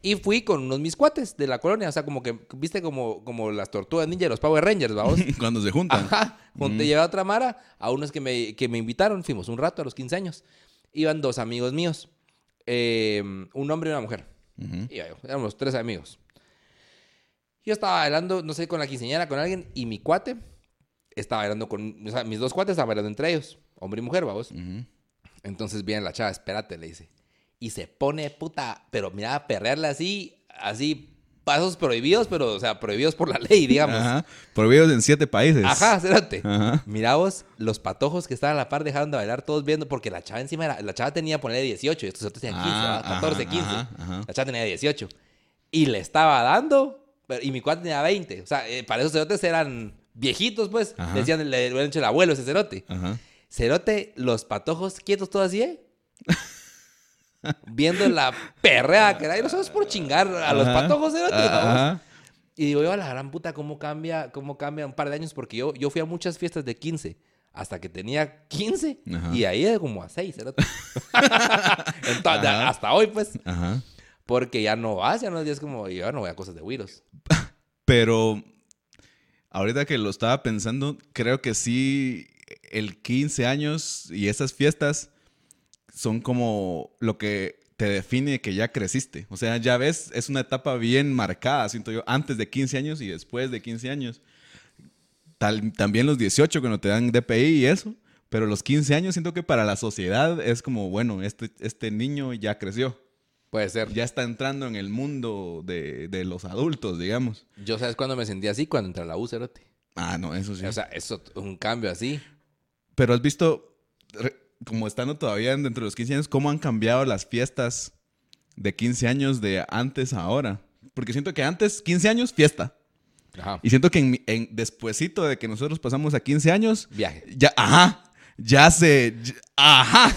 Y fui con unos mis cuates de la colonia, o sea, como que, viste como, como las tortugas ninja y los Power Rangers, vamos. Cuando se juntan. Ajá, junté llevé a otra Mara, a unos que me, que me invitaron, fuimos un rato a los 15 años. Iban dos amigos míos, eh, un hombre y una mujer. Iba yo, éramos tres amigos. Yo estaba bailando, no sé, con la quinceañera, con alguien, y mi cuate estaba bailando con, o sea, mis dos cuates estaban bailando entre ellos, hombre y mujer, vamos. Entonces viene la chava, espérate, le dice. Y se pone puta, pero mira, a perrearle así, así, pasos prohibidos, pero, o sea, prohibidos por la ley, digamos. Ajá. Prohibidos en siete países. Ajá, espérate. Ajá. Mira vos, los patojos que estaban a la par dejaron de bailar todos viendo, porque la chava encima era, la chava tenía ponerle 18 y estos otros tenían 15, Ah, ¿verdad? 14, ajá, 15. ajá. La chava tenía 18. Y le estaba dando, pero- y mi cuate tenía 20. O sea, eh, para esos cerotes eran viejitos, pues. Ajá. Le decían, le habían hecho el abuelo ese cerote. Ajá. Cerote, los patojos quietos todos así, ¿eh? Viendo la perrea que era. Y nosotros por chingar a los Ajá. patojos, cerote. Ajá. Y digo, yo a la gran puta, ¿cómo cambia, cómo cambia un par de años? Porque yo, yo fui a muchas fiestas de 15 hasta que tenía 15 Ajá. y ahí de como a 6, cerote. Entonces, hasta hoy, pues. Ajá. Porque ya no vas, ya no es como, yo no voy a cosas de güiros. Pero ahorita que lo estaba pensando, creo que sí, el 15 años y esas fiestas son como lo que te define que ya creciste. O sea, ya ves, es una etapa bien marcada, siento yo, antes de 15 años y después de 15 años. Tal- también los 18 cuando te dan DPI y eso. Pero los 15 años siento que para la sociedad es como, bueno, este, este niño ya creció. Puede ser. Ya está entrando en el mundo de, de los adultos, digamos. Yo, ¿sabes cuándo me sentí así? Cuando entré a la U, cerote. Ah, no, eso sí. O sea, eso, un cambio así. Pero has visto, como estando todavía dentro de los 15 años, cómo han cambiado las fiestas de 15 años de antes a ahora. Porque siento que antes, 15 años, fiesta. Ajá. Y siento que en, en despuesito de que nosotros pasamos a 15 años, Viaje. ya, ajá, ya se, ya- ajá,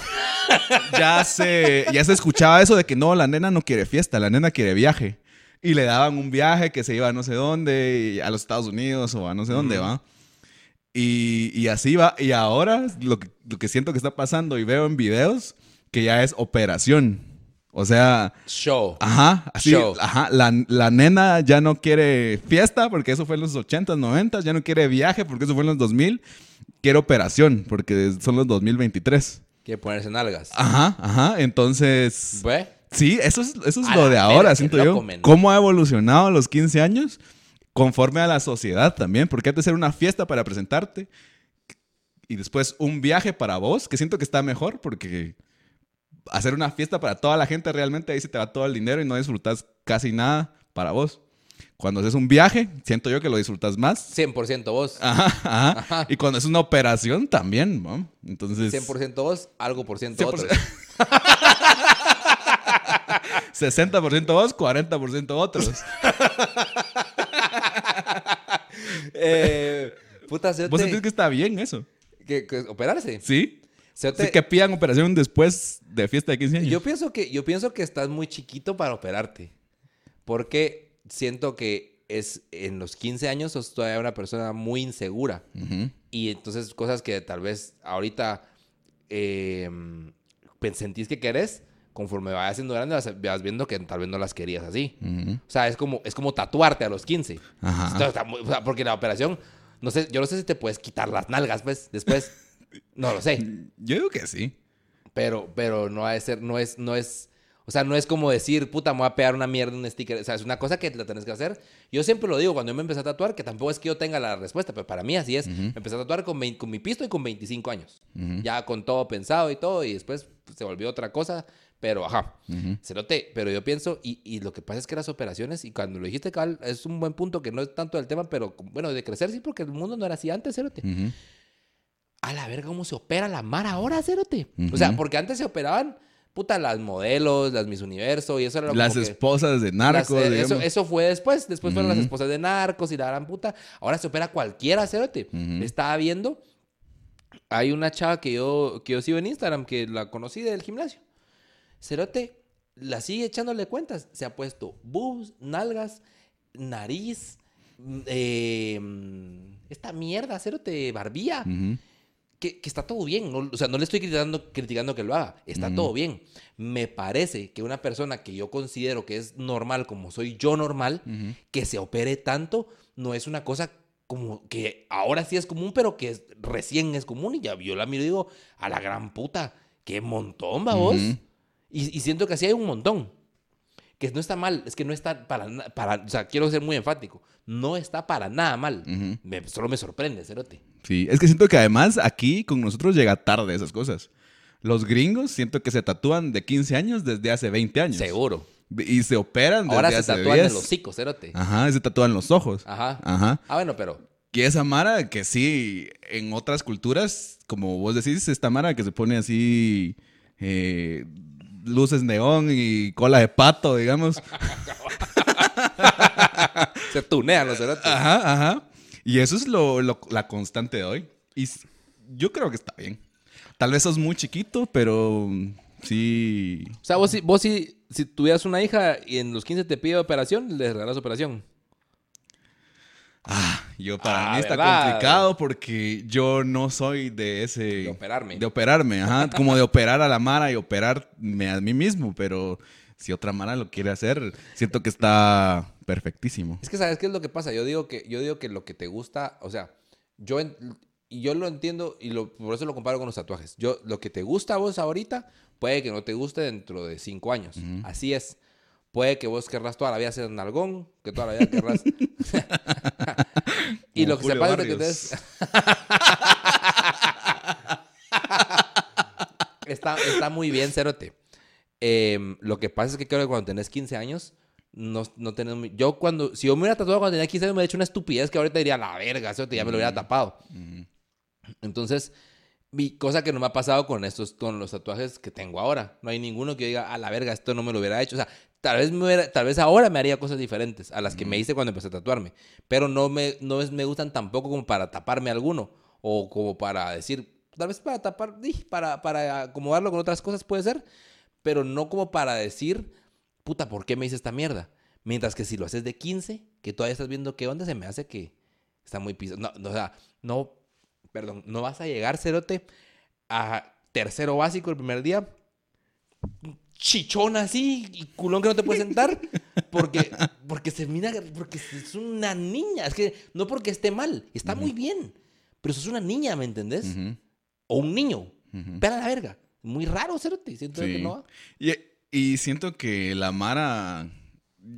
ya se, ya se escuchaba eso de que no, la nena no quiere fiesta, la nena quiere viaje. Y le daban un viaje que se iba a no sé dónde, a los Estados Unidos o a no sé dónde, ¿va? Y, y así va. Y ahora lo que, lo que siento que está pasando y veo en videos, que ya es operación. O sea, Show. Ajá, así, Show. ajá, la, la nena ya no quiere fiesta porque eso fue en los 80s, 90s, ya no quiere viaje porque eso fue en los 2000, quiere operación porque son los 2023. Quiere ponerse nalgas. Ajá, ajá, entonces, ¿Ve? sí, eso es, eso es A lo de ahora, siento loco, yo. men. ¿Cómo ha evolucionado los 15 años? Conforme a la sociedad también, porque antes era una fiesta para presentarte y después un viaje para vos, que siento que está mejor porque hacer una fiesta para toda la gente realmente ahí se te va todo el dinero y no disfrutas casi nada para vos. Cuando haces un viaje, siento yo que lo disfrutas más. 100% vos. Ajá, ajá. Ajá. Y cuando es una operación también, ¿no? Entonces, 100% vos, algo por ciento 100%. otros. 60% vos, 40% otros. Eh, puta, ¿Vos sentís que está bien eso? que- que operarse. ¿Sí? Sí, que pidan operación después de fiesta de 15 años. Yo pienso que yo pienso que estás muy chiquito para operarte. Porque siento que es en los 15 años sos todavía una persona muy insegura. Y entonces cosas que tal vez ahorita eh, sentís que querés, conforme vayas siendo grande vas, vas viendo que tal vez no las querías así. Ujú. O sea, es como, es como tatuarte a los 15. Ajá. Esto está muy- o sea, porque la operación, no sé, yo no sé si te puedes quitar las nalgas, pues, después. No lo sé. Yo digo que sí. Pero, pero no ha de ser, no es, no es, o sea, no es como decir, puta, me voy a pegar una mierda, un sticker. O sea, es una cosa que la tenés que hacer. Yo siempre lo digo cuando yo me empecé a tatuar, que tampoco es que yo tenga la respuesta, pero para mí así es. Me empecé a tatuar con, 20 con mi pisto y con 25 años. Ya con todo pensado y todo, y después pues, se volvió otra cosa. Pero, ajá, se noté. Pero yo pienso, y, y lo que pasa es que las operaciones, y cuando lo dijiste, Cal, es un buen punto que no es tanto del tema, pero bueno, de crecer sí, porque el mundo no era así antes, cerote Ujú. a la verga, ¿cómo se opera la mar ahora, Cerote? O sea, porque antes se operaban, puta, las modelos, las Miss Universo y eso era Las esposas de narcos. Las, eh, eso, eso, fue después. Después fueron las esposas de narcos y la gran puta. Ahora se opera cualquiera, Cerote. Estaba viendo. Hay una chava que yo, que yo sigo en Instagram que la conocí del gimnasio. Cerote la sigue echándole cuentas. Se ha puesto boobs, nalgas, nariz, mm, eh, esta mierda, Cerote, barbilla que, está todo bien. o sea, no le estoy criticando, criticando que lo haga. Está todo bien. Me parece que una persona que yo considero que es normal, como soy yo normal, que se opere tanto, no es una cosa como que ahora sí es común, pero que recién es común. Y ya yo la miro y digo, a la gran puta, qué montón, va vos. Y, y siento que así hay un montón que no está mal, es que no está para, para o sea, quiero ser muy enfático, no está para nada mal, solo me sorprende, Cerote. Sí, es que siento que además aquí con nosotros llega tarde esas cosas. Los gringos siento que se tatúan de 15 años desde hace 20 años. Seguro. Y se operan desde Ahora se tatúan en los hocicos, Cerote. Ajá, se tatúan los ojos. Ajá. Ajá. Ah, bueno, pero... Que esa Mara, que sí, en otras culturas, como vos decís, esta Mara que se pone así... Eh, luces neón y cola de pato, digamos. Se tunean los cerotes. Ajá, ajá. Y eso es lo, la constante de hoy. Y yo creo que está bien. Tal vez sos muy chiquito, pero sí. O sea, vos, vos si, si tuvieras una hija y en los 15 te pide operación, le regalas operación. Ah, yo para ah, mí está complicado porque yo no soy de ese... De operarme. De operarme, ajá. Como de operar a la Mara y operarme a mí mismo, pero si otra Mara lo quiere hacer, siento que está perfectísimo. Es que, ¿sabes qué es lo que pasa? Yo digo que, yo digo que lo que te gusta, o sea, yo... y yo lo entiendo y lo, por eso lo comparo con los tatuajes. Yo, lo que te gusta a vos ahorita, puede que no te guste dentro de cinco años. Así es. Puede que vos querrás toda la vida ser nalgón, que toda la vida querrás. y lo que se pasa es que ustedes. está, está muy bien, Cerote. Em, lo que pasa es que creo que cuando tenés 15 años, no, no tenés. Yo cuando. Si yo me hubiera tatuado cuando tenía 15 años, me hubiera hecho una estupidez que ahorita diría, la verga, Cerote, ya me lo hubiera tapado. Entonces mi cosa que no me ha pasado con estos, con los tatuajes que tengo ahora. No hay ninguno que diga, a la verga, esto no me lo hubiera hecho. O sea, tal vez, me tal vez ahora me haría cosas diferentes a las que me hice cuando empecé a tatuarme. Pero no me, no es, me gustan tampoco como para taparme alguno. O como para decir, tal vez para tapar, para, para acomodarlo con otras cosas puede ser. Pero no como para decir, puta, ¿por qué me hice esta mierda? Mientras que si lo haces de 15, que todavía estás viendo qué onda, se me hace que está muy piso. No, no, o sea, no perdón, no vas a llegar, Cerote, a tercero básico el primer día, chichón así y culón que no te puedes sentar porque, porque se mira, porque es una niña. Es que no porque esté mal, está muy bien, pero sos una niña, ¿me entendés? O un niño. Pero a la verga. Muy raro, Cerote. Siento que no y, y siento que la Mara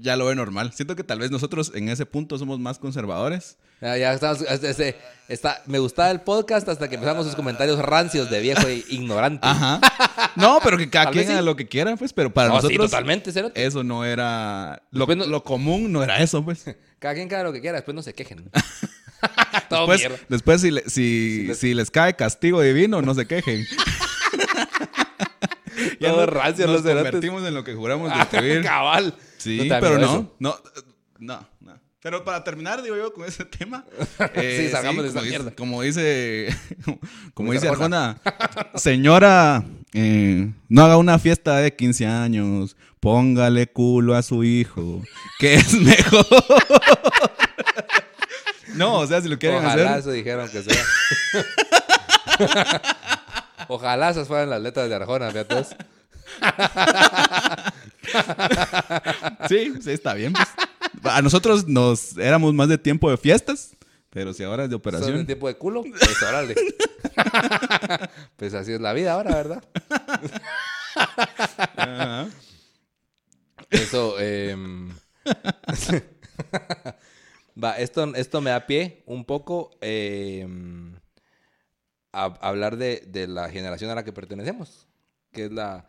ya lo ve normal. Siento que tal vez nosotros en ese punto somos más conservadores. Ya, ya estamos, este, está, me gustaba el podcast hasta que empezamos sus comentarios rancios de viejo e ignorante. Ajá. No, pero que cada quien haga lo que quiera, pues, pero para nosotros. Sí, totalmente, Eso no era. Lo, lo, común no era eso, pues. Cada quien haga lo que quiera, después no se quejen. después, después si, si, si, les... cae castigo divino, no se quejen. ya no, rancios, nos convertimos en lo que juramos de Cabal. Sí, pero no, no, no, no. Pero para terminar, digo yo, con ese tema. Eh, sí, salgamos de esa mierda. como dice, como dice Arjona, señora, eh, no haga una fiesta de 15 años, póngale culo a su hijo, que es mejor. no, o sea, si lo quieren Ojalá hacer. Ojalá eso dijeron que sea. Ojalá esas fueran las letras de Arjona, fíjate. sí, sí, está bien. Pues. A nosotros nos éramos más de tiempo de fiestas, pero si ahora es de operación. ¿Son de tiempo de culo? Pues órale. pues así es la vida ahora, ¿verdad? Eso, em, Va, esto, esto me da pie un poco em, a, hablar de, de, la generación a la que pertenecemos, que es la,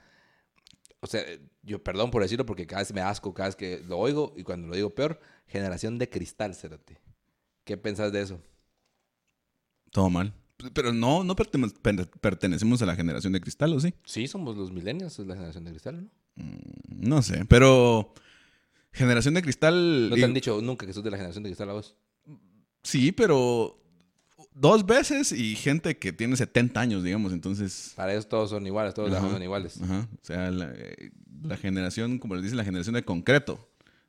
o sea, yo perdón por decirlo porque cada vez me asco, cada vez que lo oigo y cuando lo digo peor, generación de cristal, cérate. ¿Qué pensás de eso? Todo mal. Pero no, no pertenecemos a la generación de cristal, ¿o sí? Sí, somos los millennials, es la generación de cristal, ¿no? Mm, no sé, pero generación de cristal... ¿No te han dicho nunca que sos de la generación de cristal a vos? Sí, pero dos veces y gente que tiene 70 años, digamos, entonces... Para ellos todos son iguales, todos son iguales. Ajá, o sea, la, la generación, como les dicen, la generación de concreto.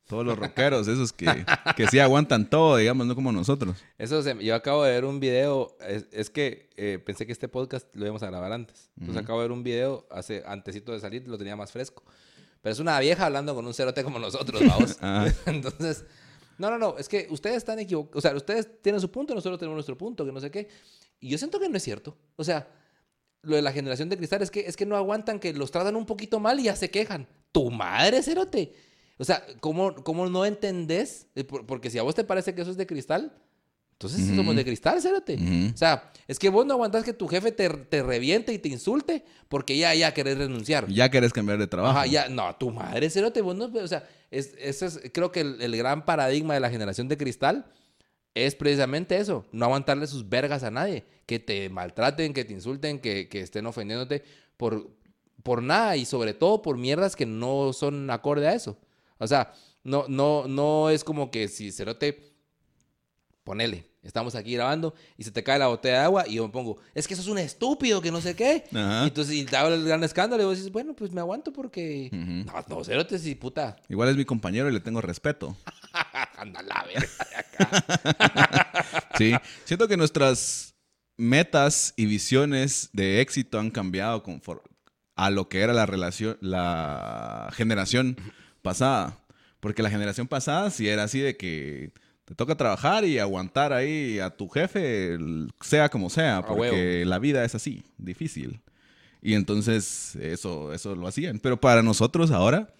Todos los rockeros, esos que, que sí aguantan todo, digamos, no como nosotros. Eso yo acabo de ver un video, es, que eh, pensé que este podcast lo íbamos a grabar antes. Entonces acabo de ver un video hace antesito de salir, lo tenía más fresco. Pero es una vieja hablando con un cerote como nosotros, vamos. Ah. Entonces, no, no, no, es que ustedes están equivocados. O sea, ustedes tienen su punto, nosotros tenemos nuestro punto, que no sé qué. Y yo siento que no es cierto. O sea, lo de la generación de cristal es que, es que no aguantan que los tratan un poquito mal y ya se quejan. Tu madre, cerote. O sea, ¿cómo, cómo no entendés? Eh, porque si a vos te parece que eso es de cristal, entonces somos de cristal, cérate. O sea, es que vos no aguantás que tu jefe te, te, reviente y te insulte porque ya, ya querés renunciar. Ya querés cambiar de trabajo. Ajá, ya, no, tu madre, cérate, vos no, o sea, es, eso es, creo que el, el, gran paradigma de la generación de cristal es precisamente eso, no aguantarle sus vergas a nadie, que te maltraten, que te insulten, que, que estén ofendiéndote por, por nada y sobre todo por mierdas que no son acorde a eso. O sea, no, no, no es como que si Cerote, ponele, estamos aquí grabando y se te cae la botella de agua y yo me pongo, es que eso es un estúpido que no sé qué. Y entonces, y te habla el gran escándalo y vos dices, bueno, pues me aguanto porque. No, no, Cerote, sí, puta. Igual es mi compañero y le tengo respeto. Anda la verga de acá. sí, siento que nuestras metas y visiones de éxito han cambiado conforme a lo que era la relación, la generación pasada. Porque la generación pasada sí era así de que te toca trabajar y aguantar ahí a tu jefe, sea como sea, porque la vida es así, difícil. Y entonces eso, eso lo hacían. Pero para nosotros ahora,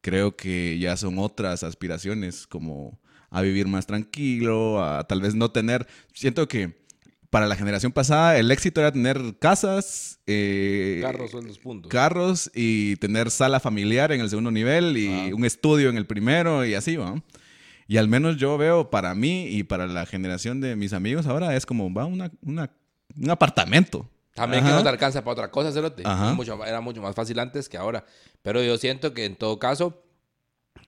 creo que ya son otras aspiraciones, como a vivir más tranquilo, a tal vez no tener. Siento que para la generación pasada el éxito era tener casas, eh, carros son los puntos. Carros y tener sala familiar en el segundo nivel y un estudio en el primero y así, ¿va? Y al menos yo veo para mí y para la generación de mis amigos ahora es como, va, una, un apartamento. También que no te alcanza para otra cosa, Cerote. Mucho, era mucho más fácil antes que ahora. Pero yo siento que en todo caso,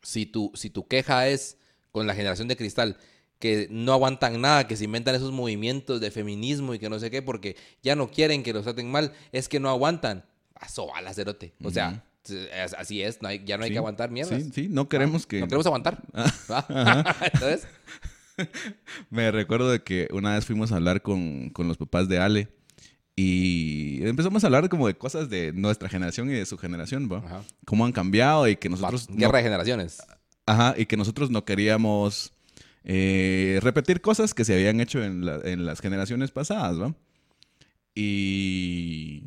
si tu, si tu queja es con la generación de cristal, que no aguantan nada, que se inventan esos movimientos de feminismo y que no sé qué, porque ya no quieren que los traten mal, es que no aguantan. Paso a la cerote. O sea, así es, ya no hay que aguantar mierdas. Sí, sí, no queremos que... No queremos aguantar. Ah. Entonces... Me recuerdo de que una vez fuimos a hablar con, con los papás de Ale y empezamos a hablar como de cosas de nuestra generación y de su generación, ¿va? Cómo han cambiado y que nosotros... Guerra de generaciones. Ajá, y que nosotros no queríamos eh, repetir cosas que se habían hecho en, las generaciones pasadas, ¿va? Y,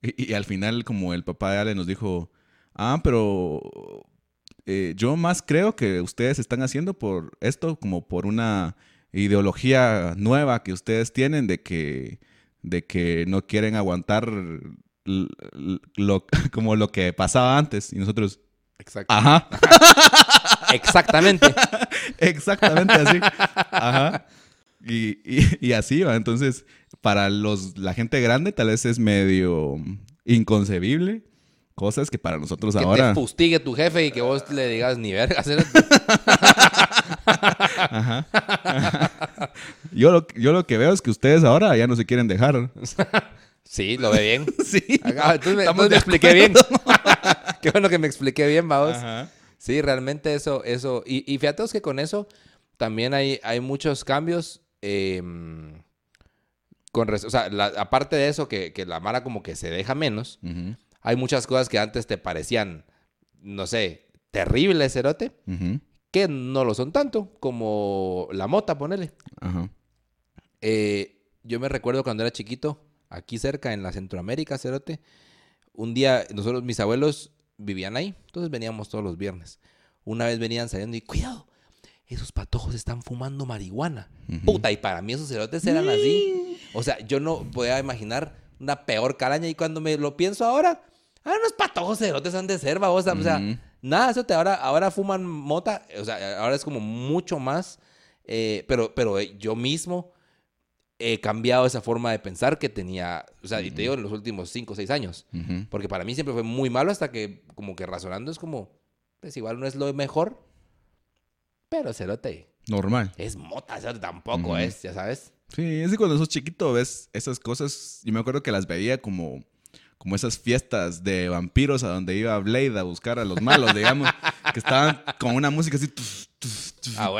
y, al final, como el papá de Ale nos dijo, ah, pero eh, yo más creo que ustedes están haciendo por esto como por una ideología nueva que ustedes tienen de que, de que no quieren aguantar lo, como lo que pasaba antes. Y nosotros, Exacto. Ajá. Exactamente. Exactamente así. Ajá. Y, así va. Entonces, para los, la gente grande tal vez es medio inconcebible. Cosas que para nosotros que ahora... Que te fustigue tu jefe y que vos le digas ni verga. Ajá. Yo lo, yo lo que veo es que ustedes ahora ya no se quieren dejar. Sí, lo ve bien. sí. entonces me, me expliqué bien. Qué bueno que me expliqué bien, vamos. Sí, realmente eso, eso. Y, y fíjate que con eso también hay, hay muchos cambios. Em, con o sea, aparte de eso, que, la Mara como que se deja menos, hay muchas cosas que antes te parecían, no sé, terribles, cerote, que no lo son tanto, como la mota, ponele. Eh, yo me recuerdo cuando era chiquito, aquí cerca, en la Centroamérica, cerote, un día, nosotros, mis abuelos vivían ahí, entonces veníamos todos los viernes. Una vez venían saliendo y cuidado, esos patojos están fumando marihuana. Puta, y para mí esos cerotes eran así. O sea, yo no podía imaginar una peor caraña y cuando me lo pienso ahora, ah, unos patojos cerotes han de ser, babosa. O sea, nada, eso te, ahora, ahora fuman mota, o sea, ahora es como mucho más, eh, pero, pero yo mismo he cambiado esa forma de pensar que tenía, o sea, y te digo en los últimos 5 o 6 años. Porque para mí siempre fue muy malo hasta que como que razonando es como, pues igual no es lo mejor, pero cerote. Normal. Es mota, cerote tampoco es, ya sabes. Sí, es que cuando sos chiquito ves esas cosas, yo me acuerdo que las veía como como esas fiestas de vampiros a donde iba Blade a buscar a los malos, digamos, que estaban con una música así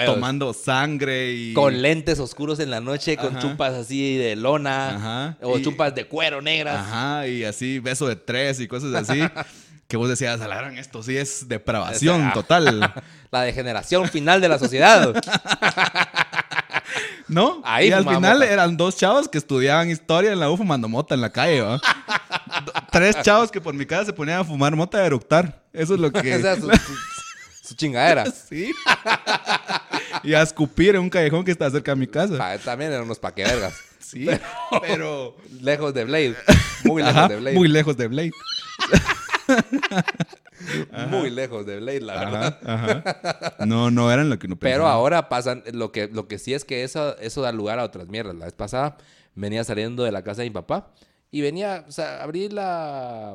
tomando sangre y con lentes oscuros en la noche, con chupas así de lona o chupas de cuero negras. Ajá, y así beso de tres y cosas así. que vos decías, alaran esto sí es depravación total. la degeneración final de la sociedad. ¿No? Ahí y al final eran dos chavos que estudiaban historia en la U fumando mota en la calle, ¿va? Tres chavos que por mi casa se ponían a fumar mota y a eructar. Eso es lo que... su, chingadera. Sí. y a escupir en un callejón que está cerca de mi casa. también eran unos paquevergas. Sí, pero... Lejos de Blade. Muy lejos de Blade. Muy lejos de Blade. Muy lejos de Blade, la verdad. No, no eran lo que no pensaba. Pero ahora pasan, lo que, lo que sí es que eso, eso da lugar a otras mierdas. La vez pasada venía saliendo de la casa de mi papá y venía, o sea, abrí la,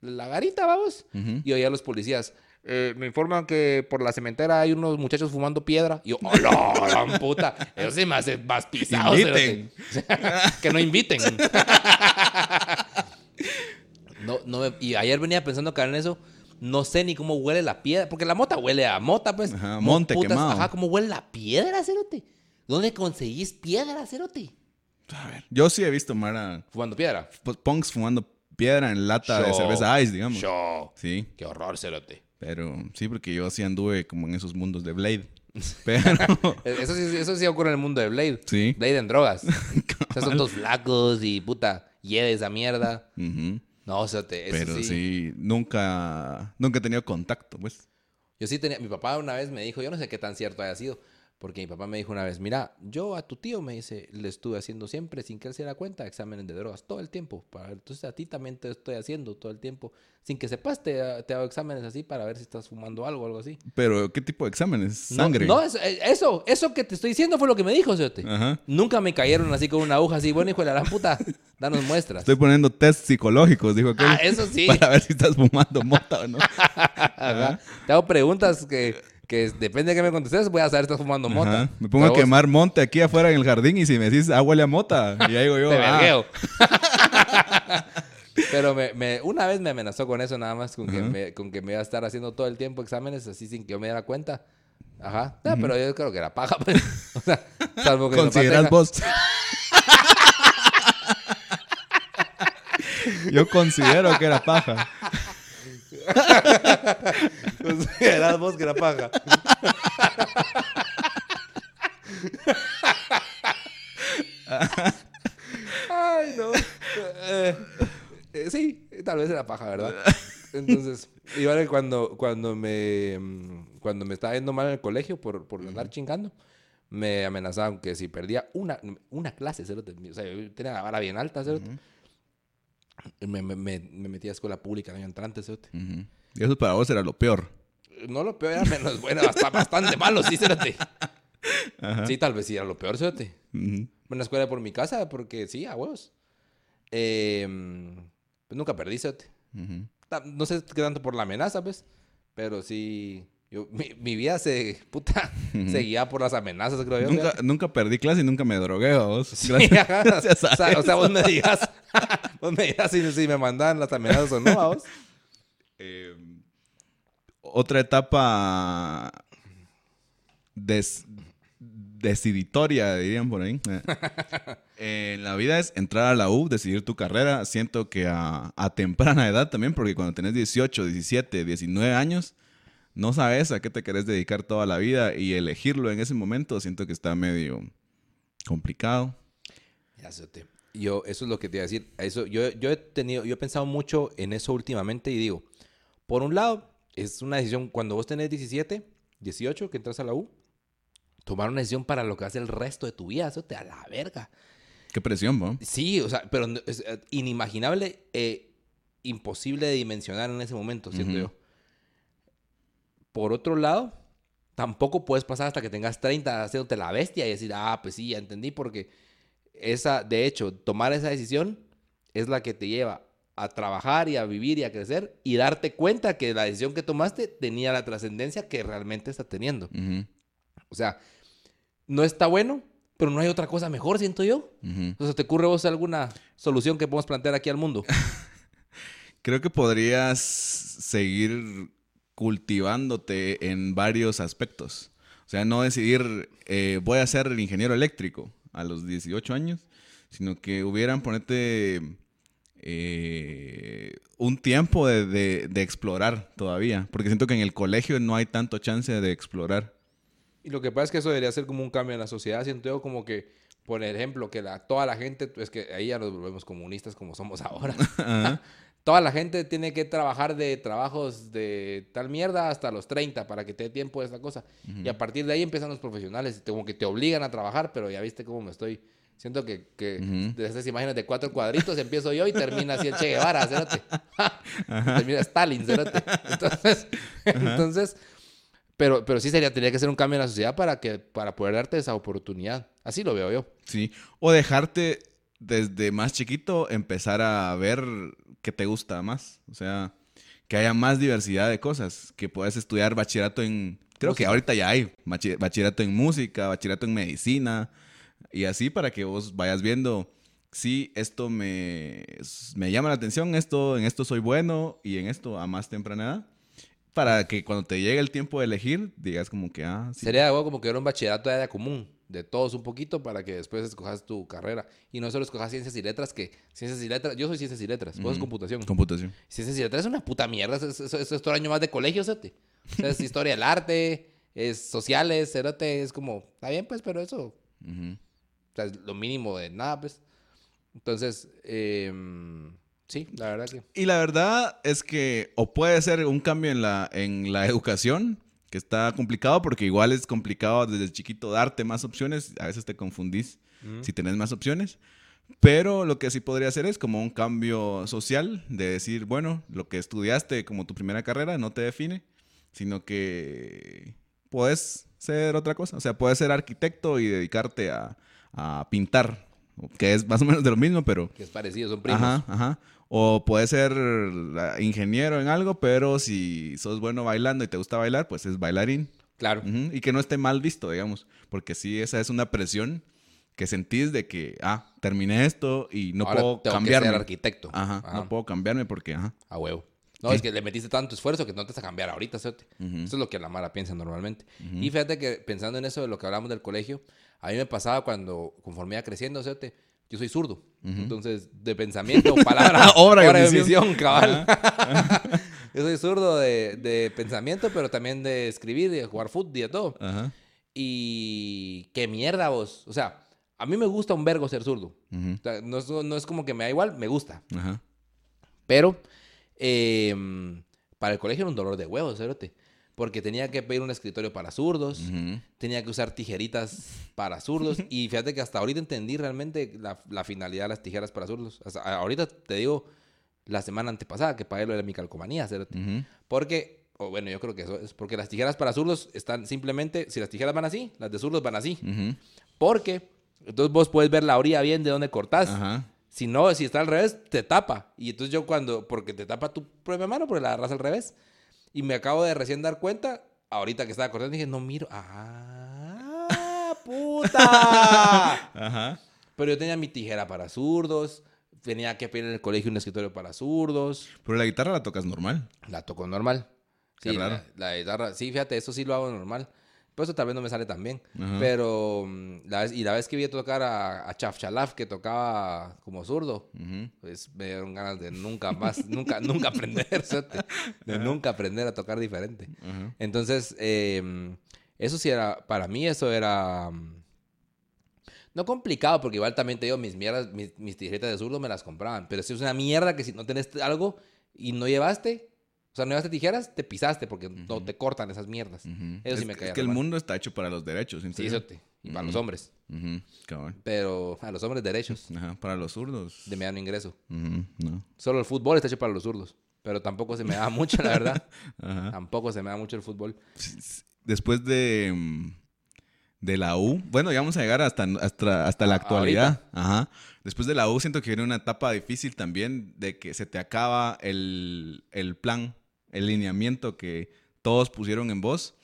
la garita, vamos, y oía a los policías. Eh, me informan que por la cementera hay unos muchachos fumando piedra. Y yo, ¡oh, no, la puta! Eso sí me hace más pisado. que no inviten. no, no y ayer venía pensando que en eso. No sé ni cómo huele la piedra. Porque la mota huele a mota, pues. Ajá, monte quemado. Ajá, ¿cómo huele la piedra, Cerote? ¿Dónde conseguís piedra, Cerote? A ver, yo sí he visto Mara. Fumando piedra. Punks fumando piedra en lata de cerveza ice, digamos. Show. Sí. Qué horror, Cerote. Pero sí, porque yo sí anduve como en esos mundos de Blade. Pero... eso, sí, eso sí ocurre en el mundo de Blade. Sí. Blade en drogas. o sea, son todos flacos y puta, hiede esa mierda. No, o sea, te, Pero sí. nunca, nunca he tenido contacto, pues. Yo sí tenía, mi papá una vez me dijo, yo no sé qué tan cierto haya sido, porque mi papá me dijo una vez, mira, yo a tu tío me dice, le estuve haciendo siempre, sin que él se diera cuenta, exámenes de drogas todo el tiempo. Para, entonces a ti también te estoy haciendo todo el tiempo. Sin que sepas, te, hago exámenes así para ver si estás fumando algo o algo así. Pero, ¿qué tipo de exámenes? ¿Sangre? No, eh, eso, eso, que te estoy diciendo fue lo que me dijo, Siote. Nunca me cayeron así con una aguja así, bueno, hijo de la gran puta, danos muestras. Estoy poniendo test psicológicos, dijo aquel. Ah, eso sí. Para ver si estás fumando mota o no. Te hago preguntas que que depende de qué me contestes, voy a saber si estás fumando mota. Me pongo a quemar monte aquí afuera en el jardín y si me decís, ah, huele a mota. Y ahí digo yo, Te ah. Pero me, una vez me amenazó con eso nada más, con, que me, con que me iba a estar haciendo todo el tiempo exámenes así sin que yo me diera cuenta. Ajá. Ah, pero yo creo que era paja, pues. O sea, salvo que ¿Consideras vos? yo considero que era paja. Eras vos que era paja. Ay, no. Eh, eh, sí, tal vez era paja, ¿verdad? Entonces, igual cuando, cuando me mm, cuando me estaba yendo mal en el colegio por, por andar chingando, me amenazaban que si perdía una, una clase, o sea, yo tenía la vara bien alta, ¿cierto? Me, me, me, metí a escuela pública el año entrante, Y eso para vos era lo peor. No lo peor, era menos bueno, bastante malo, sí, cérate. Sí, tal vez sí era lo peor, cérate. Una escuela por mi casa, porque sí, a huevos. Em, pues nunca perdí, cérate. No sé qué tanto por la amenaza, pues. Pero sí, yo, mi, vida se, puta, seguía por las amenazas, creo yo. Nunca, nunca perdí clase y nunca me drogué, vos. Sí, gracias, o, sea, o, sea, vos me digas, vos me digas si, si, me mandan las amenazas o no, vos. Eh, otra etapa des, deciditoria, dirían por ahí. Eh, en la vida es entrar a la U, decidir tu carrera. Siento que a, a temprana edad también, porque cuando tenés 18, 17, 19 años no sabes a qué te querés dedicar toda la vida y elegirlo en ese momento siento que está medio complicado. Ya Yo, eso es lo que te iba a decir. Eso, yo, yo he tenido, yo he pensado mucho en eso últimamente y digo, por un lado, es una decisión, cuando vos tenés 17, 18, que entras a la U, tomar una decisión para lo que hace el resto de tu vida, eso te da la verga. Qué presión, ¿no? Sí, o sea, pero es eh, inimaginable, e imposible de dimensionar en ese momento, siento yo. Por otro lado, tampoco puedes pasar hasta que tengas 30 haciéndote la bestia y decir, ah, pues sí, ya entendí, porque esa, de hecho, tomar esa decisión es la que te lleva a trabajar y a vivir y a crecer y darte cuenta que la decisión que tomaste tenía la trascendencia que realmente está teniendo. O sea, no está bueno, pero no hay otra cosa mejor, siento yo. Entonces, ¿te ocurre vos alguna solución que podemos plantear aquí al mundo? Creo que podrías seguir cultivándote en varios aspectos. O sea, no decidir, eh, voy a ser el ingeniero eléctrico a los 18 años, sino que hubieran ponerte eh, un tiempo de, explorar todavía, porque siento que en el colegio no hay tanto chance de explorar. Y lo que pasa es que eso debería ser como un cambio en la sociedad, siento yo como que, por ejemplo, que la, toda la gente, es que ahí ya nos volvemos comunistas como somos ahora. toda la gente tiene que trabajar de trabajos de tal mierda hasta los 30 para que te dé tiempo de esta cosa. Y a partir de ahí empiezan los profesionales, como que te obligan a trabajar, pero ya viste cómo me estoy Siento que, que de esas imágenes de cuatro cuadritos empiezo yo y termina así el Che Guevara, termina Stalin, Entonces, entonces pero, pero sí sería, tendría que ser un cambio en la sociedad para, que, para poder darte esa oportunidad. Así lo veo yo. Sí. O dejarte desde más chiquito empezar a ver qué te gusta más. O sea, que haya más diversidad de cosas. Que puedas estudiar bachillerato en... Creo que ahorita ya hay bachillerato en música, bachillerato en medicina, y así para que vos vayas viendo, sí, esto me, me llama la atención, esto, en esto soy bueno y en esto a más temprana edad. Para que cuando te llegue el tiempo de elegir, digas como que, ah, sí. Sería algo como que era un bachillerato de área común, de todos un poquito, para que después escojas tu carrera. Y no solo escojas ciencias y letras, que ciencias y letras, yo soy ciencias y letras, vos es computación. Computación. Ciencias y letras es una puta mierda, eso, es todo el año más de colegio, ¿sete? es historia del arte, es sociales, cerote, es como, está bien pues, pero eso... O sea, lo mínimo de nada, pues. Entonces, em, sí, la verdad que. Y la verdad es que, o puede ser un cambio en la, en la educación, que está complicado, porque igual es complicado desde chiquito darte más opciones. A veces te confundís si tenés más opciones. Pero lo que sí podría hacer es como un cambio social, de decir, bueno, lo que estudiaste como tu primera carrera no te define, sino que puedes ser otra cosa. O sea, puedes ser arquitecto y dedicarte a, a pintar, que es más o menos de lo mismo, pero... Que es parecido, son primos. Ajá, ajá. O puede ser ingeniero en algo, pero si sos bueno bailando y te gusta bailar, pues es bailarín. Claro. Y que no esté mal visto, digamos, porque sí, esa es una presión que sentís de que, ah, terminé esto y no puedo tengo cambiarme. Que ser arquitecto. Ajá, no puedo cambiarme porque, ajá. A huevo. No, es que le metiste tanto esfuerzo que no te vas a cambiar ahorita, ¿sí? Eso es lo que la Mara piensa normalmente. Y fíjate que pensando en eso de lo que hablamos del colegio, a mí me pasaba cuando, conforme iba creciendo, yo soy zurdo. Entonces, de pensamiento, palabra, obra, de visión, cabal. yo soy zurdo de, de, pensamiento, pero también de escribir, de jugar fútbol y de todo. Y qué mierda vos. O sea, a mí me gusta un vergo ser zurdo. no, es, no, es, como que me da igual, me gusta. Pero em, para el colegio era un dolor de huevos, cerote porque tenía que pedir un escritorio para zurdos, tenía que usar tijeritas para zurdos, y fíjate que hasta ahorita entendí realmente la, finalidad de las tijeras para zurdos. ahorita te digo, la semana antepasada que pagué lo de mi calcomanía, porque, o bueno, yo creo que eso es porque las tijeras para zurdos están simplemente, si las tijeras van así, las de zurdos van así, porque entonces vos puedes ver la orilla bien de dónde cortás. Si no, si está al revés, te tapa. Y entonces yo cuando, porque te tapa tu propia mano, porque la agarras al revés. Y me acabo de recién dar cuenta, ahorita que estaba cortando, dije, no miro. ¡Ah, puta! Ajá. Pero yo tenía mi tijera para zurdos. Tenía que pedir en el colegio un escritorio para zurdos. Pero la guitarra la tocas normal. La toco normal. Sí, La, la, guitarra, sí, fíjate, eso sí lo hago normal. Por eso tal vez no me sale tan bien. Pero, mm, la vez, y la vez que vi a tocar a, a Chaf Chalaf, que tocaba como zurdo, pues me dieron ganas de nunca más, nunca, nunca aprender, de nunca aprender a tocar diferente. Entonces, em, eso sí era, para mí eso era... Mm, no complicado, porque igual también te digo, mis mierdas, mis, mis tijeras de zurdo me las compraban. Pero si es una mierda que si no tenés algo y no llevaste, o sea, no llevaste tijeras, te pisaste porque no te cortan esas mierdas. Eso sí me cae. Es que el mundo está hecho para los derechos. Sí, eso te, y para los hombres. Pero a los hombres derechos. Ajá, para los zurdos. De mediano ingreso. No. Solo el fútbol está hecho para los zurdos. Pero tampoco se me da mucho, la verdad. Tampoco se me da mucho el fútbol. Después de, de la U. Bueno, ya vamos a llegar hasta, hasta, hasta la Ah, actualidad. Ajá. Después de la U siento que viene una etapa difícil también de que se te acaba el, el plan, el lineamiento que todos pusieron en vos.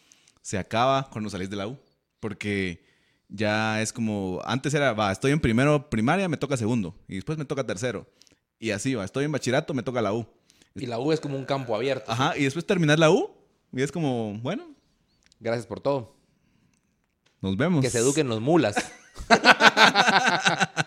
Se acaba cuando salís de la U. Porque ya es como, antes era, va, estoy en primero primaria, me toca segundo. Y después me toca tercero. Y así va, estoy en bachillerato, me toca la U. Y la U es como un campo abierto. Ajá, y después terminar la U. Y es como, bueno, Gracias por todo. nos vemos. Que se eduquen los mulas.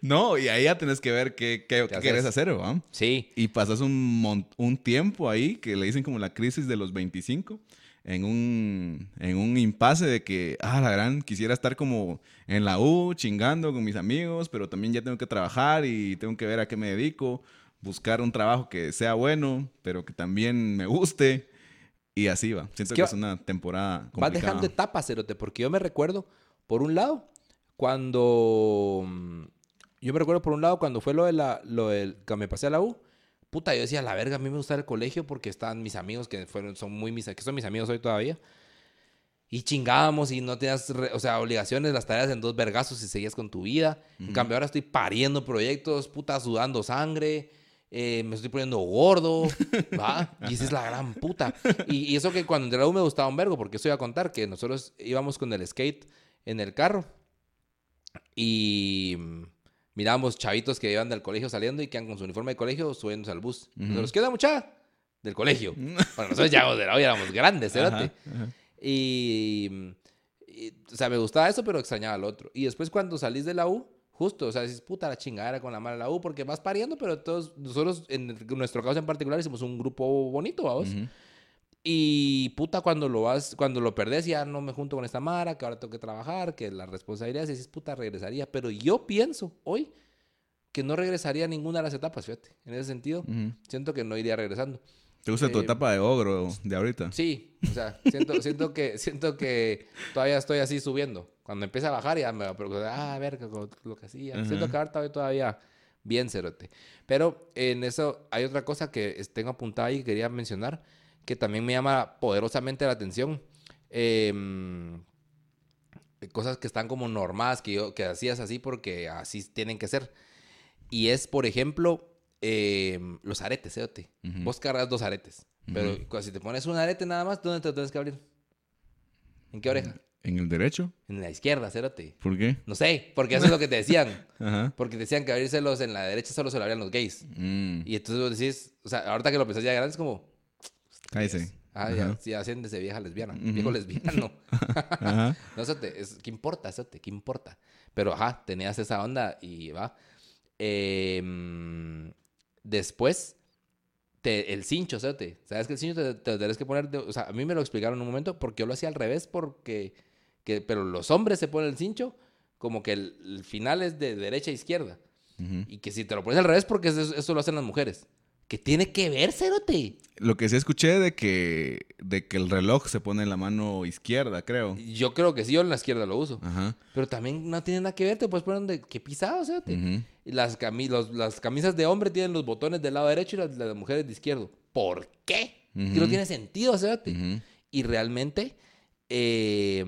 No, y ahí ya tenés que ver qué, qué, qué querés hacer, ¿va? Sí. Y pasas un, un tiempo ahí que le dicen como la crisis de los 25, en un, en un impasse de que, ah, la gran, quisiera estar como en la U, chingando con mis amigos, pero también ya tengo que trabajar y tengo que ver a qué me dedico, buscar un trabajo que sea bueno, pero que también me guste. Y así va. Siento que que es una temporada Vas complicada. dejando etapas, Cerote, porque yo me recuerdo, por un lado, cuando... Yo me recuerdo por un lado cuando fue lo de la... Lo del, que me pasé a la U. Puta, yo decía, la verga, a mí me gusta el colegio porque están mis amigos que fueron, son muy mis, que son mis amigos hoy todavía. Y chingábamos y no tenías, re- o sea, obligaciones, las tareas en dos vergazos y seguías con tu vida. En cambio, ahora estoy pariendo proyectos, puta, sudando sangre, eh, me estoy poniendo gordo, ¿va? Y esa es la gran puta. Y, y eso que cuando entré a la U me gustaba un vergo, porque eso iba a contar, que nosotros íbamos con el skate en el carro y mirábamos chavitos que iban del colegio saliendo y que con su uniforme de colegio subiéndose al bus. Nosotros, ¿qué onda, mucha? Del colegio. Bueno, nosotros ya de la U ya éramos grandes, ajá. Y, y, o sea, me gustaba eso, pero extrañaba lo otro. Y después cuando salís de la U, justo, o sea, dices, puta, la chingadera con la mala la U, porque vas pariendo, pero todos, nosotros, en nuestro caso en particular, hicimos un grupo bonito, vamos. Ujú. Y puta, cuando lo vas, cuando lo perdés, ya no me junto con esta Mara, que ahora tengo que trabajar, que la responsabilidad, si dices, puta, regresaría. Pero yo pienso hoy que no regresaría a ninguna de las etapas, fíjate. En ese sentido, siento que no iría regresando. ¿Te gusta tu Eh, etapa de ogro de ahorita? Sí, o sea, siento, siento, que, siento que todavía estoy así subiendo. Cuando empiece a bajar ya me va a preocupar, ah, a ver, lo, lo que hacía. Siento que ahora estoy todavía bien cerote. Pero en eso hay otra cosa que es- tengo apuntada y quería mencionar, que también me llama poderosamente la atención. Em, cosas que están como normadas, que, yo, que hacías así porque así tienen que ser. Y es, por ejemplo, em, los aretes, cerote. Ujú. Vos cargas dos aretes. Pero Ujú. cu- si te pones un arete nada más, ¿dónde te lo tienes que abrir? ¿En qué oreja? ¿En el derecho? En la izquierda, cérate. ¿Por qué? No sé, porque eso es lo que te decían. Ajá. Porque te decían que abrirselos en la derecha solo se lo abrían los gays. Mm, Y entonces vos decís, o sea, ahorita que lo pensás ya grande es como, cállese. ah, ya, Ajá. sí, haciéndose vieja lesbiana, viejo lesbiano. Ajá. No, eso te, es, ¿qué importa? Eso te, ¿qué importa? Pero, ajá, tenías esa onda y va. Em, después, te- el cincho, ¿sabes? ¿Sabes que el cincho te, te tenés que poner? de- o sea, a mí me lo explicaron en un momento porque yo lo hacía al revés porque... Que, pero los hombres se ponen el cincho como que el, el final es de derecha a izquierda. Y que si te lo pones al revés porque eso, eso lo hacen las mujeres. ¿Qué tiene que ver, Cerote? Lo que sí escuché de que, de que el reloj se pone en la mano izquierda, creo. Yo creo que sí, yo en la izquierda lo uso. Ajá. Pero también no tiene nada que ver, te puedes poner donde... ¿Qué pisado, Cerote? Las, cami- los- las camisas de hombre tienen los botones del lado derecho y las, las de mujeres de izquierdo. ¿Por qué? Que no tiene sentido, Cerote. Y realmente eh,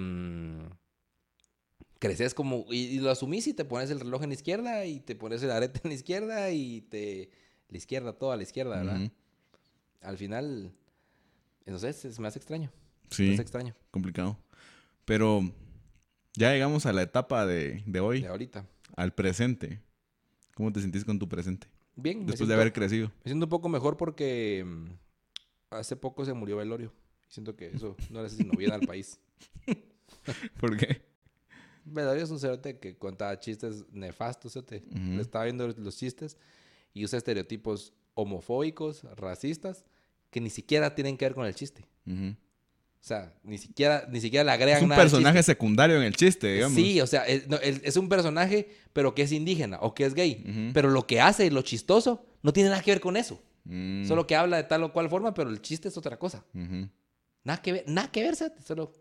creces como... Y, y lo asumís y te pones el reloj en la izquierda y te pones el arete en la izquierda y te... La izquierda, toda la izquierda, ¿verdad? Al final, no sé, se se me hace extraño. Sí, me hace extraño. complicado. Pero ya llegamos a la etapa de, de hoy, De ahorita. al presente. ¿Cómo te sentís con tu presente? Bien, Después de haber crecido. Me siento un poco mejor porque mm, hace poco se murió Velorio. Siento que eso no le hace sino bien al país. ¿Por qué? Velorio es un cerote que contaba chistes nefastos, cerote. Le estaba viendo los chistes y usa estereotipos homofóbicos, racistas, que ni siquiera tienen que ver con el chiste. O sea, ni siquiera, ni siquiera le agregan Es un nada personaje secundario en el chiste, digamos. Sí, o sea, es, no, es- es un personaje, pero que es indígena o que es gay. Ujú. Pero lo que hace, lo chistoso, no tiene nada que ver con eso. Mm. Solo que habla de tal o cual forma, pero el chiste es otra cosa. Nada que ver, nada que ver, solo...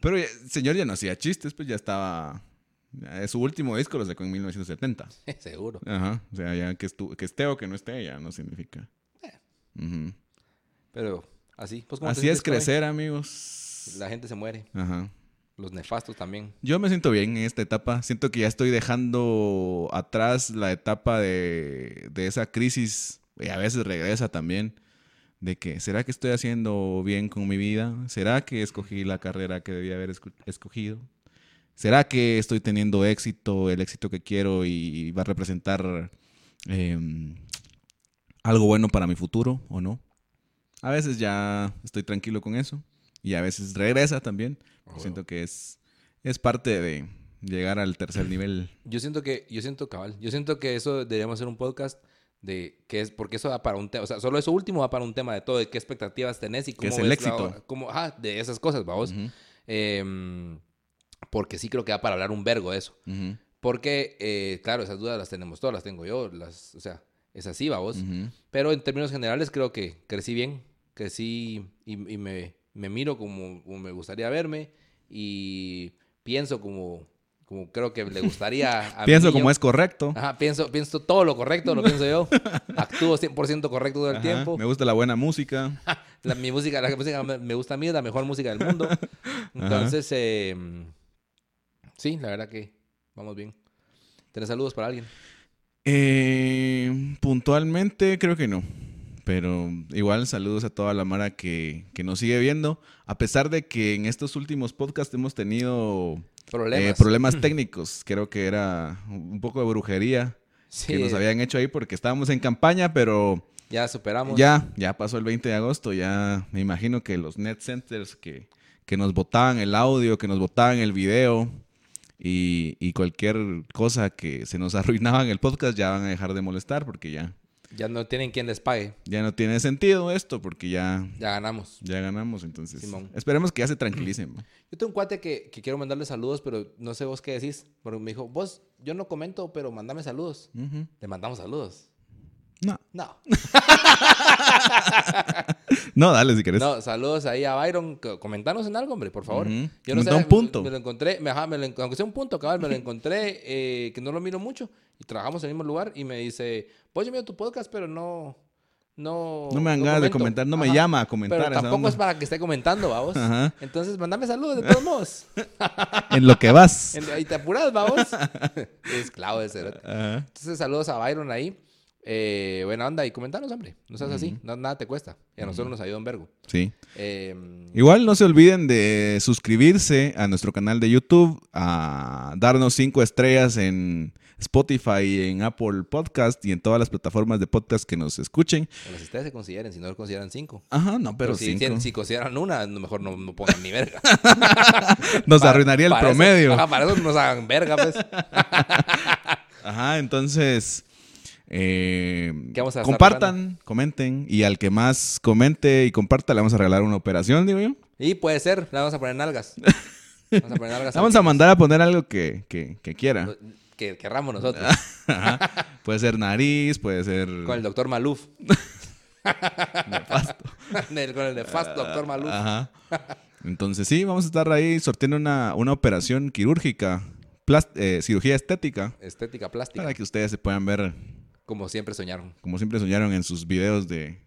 Pero el señor ya no hacía chistes, pues ya estaba... ya su último disco lo sacó en 1970. Seguro. Ajá. O sea, ya que, estu- que esté o que no esté, ya no significa. Eh. Pero así, pues ¿cómo te Así es hoy? crecer, amigos. La gente se muere. Ajá. Los nefastos también. Yo me siento bien en esta etapa. Siento que ya estoy dejando atrás la etapa de, de esa crisis. Y a veces regresa también. De que, ¿será que estoy haciendo bien con mi vida? ¿Será que escogí la carrera que debía haber escogido? ¿Será que estoy teniendo éxito, el éxito que quiero y va a representar em, algo bueno para mi futuro o no? A veces ya estoy tranquilo con eso y a veces regresa también. Ah, siento que es, es parte de llegar al tercer nivel. Yo siento que, yo siento cabal, yo siento que eso deberíamos hacer un podcast de qué es, porque eso va para un tema, o sea, solo eso último va para un tema de todo, de qué expectativas tenés y cómo es el éxito. ah, de esas cosas, vamos. Porque sí creo que va para hablar un vergo de eso. Porque, eh, claro, esas dudas las tenemos todas, las tengo yo, las, o sea, es así, vamos. Pero en términos generales creo que crecí bien, crecí y, y me, me, miro como, me gustaría verme y pienso como, como creo que le gustaría a Pienso como es correcto. Ajá, pienso, pienso todo lo correcto, lo pienso yo. Actúo 100% correcto todo el tiempo. Me gusta la buena música. la, mi música, la música me gusta a mí, es la mejor música del mundo. Entonces, eh, Sí, la verdad que vamos bien. ¿Tienes saludos para alguien? Eh, puntualmente creo que no. Pero igual saludos a toda la Mara que, nos sigue viendo. A pesar de que en estos últimos podcasts hemos tenido problemas, eh, problemas técnicos. Creo que era un poco de brujería que nos habían hecho ahí porque estábamos en campaña, pero... Ya superamos. Ya, ya pasó el 20 de agosto. Ya me imagino que los net centers que, que nos botaban el audio, que nos botaban el video y, cualquier cosa que se nos arruinaba en el podcast ya van a dejar de molestar porque ya... Ya no tienen quien les pague. Ya no tiene sentido esto porque ya... Ya ganamos. Ya ganamos, entonces... Esperemos que ya se tranquilicen. Yo tengo un cuate que, quiero mandarle saludos, pero no sé vos qué decís. Porque me dijo, vos, yo no comento, pero mandame saludos. Le mandamos saludos. No. No. no, dale si querés. No, saludos ahí a Byron. Comentanos en algo, hombre, por favor. Yo no sé. un punto. Me, lo encontré, me, ajá, me lo, aunque sea un punto, cabal, me lo encontré, eh, que no lo miro mucho. Y trabajamos en el mismo lugar y me dice, pues yo miro tu podcast, pero no... No, no me dan ganas de comentar, no me llama a comentar. Pero tampoco es para que esté comentando, vamos. Entonces, mándame saludos de todos modos. en lo que vas. y te apuras, vamos. es clavo de. Entonces, saludos a Byron ahí. Eh, buena onda y comentanos, hombre. No seas así, nada te cuesta. Y a nosotros nos ayuda un vergo. Sí. Em, Igual no se olviden de suscribirse a nuestro canal de YouTube, a darnos cinco estrellas en Spotify, en Apple Podcast y en todas las plataformas de podcast que nos escuchen. las ustedes se consideren, si no consideran cinco. Ajá, no, pero, si, si, consideran una, mejor no, no pongan ni verga. nos arruinaría el promedio. ajá, para eso nos hagan verga, pues. ajá, entonces eh, compartan, comenten y al que más comente y comparta le vamos a regalar una operación, digo yo. Y puede ser, le vamos a poner nalgas. Vamos a, poner nalgas vamos a mandar a poner algo que, que, que quiera. Que querramos nosotros. Puede ser nariz, puede ser... Con el doctor Maluf. nefasto. con el nefasto doctor Maluf. Ajá. Entonces sí, vamos a estar ahí sorteando una, una operación quirúrgica, eh, cirugía estética. Estética plástica. Para que ustedes se puedan ver como siempre soñaron. Como siempre soñaron en sus videos de,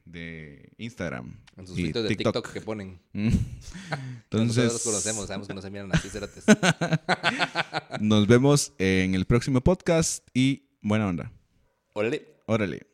Instagram. En sus videos de TikTok. que ponen. Mm. Entonces. Nosotros los conocemos, sabemos que no se miran así, cerates. Nos vemos en el próximo podcast y buena onda. Órale. Órale.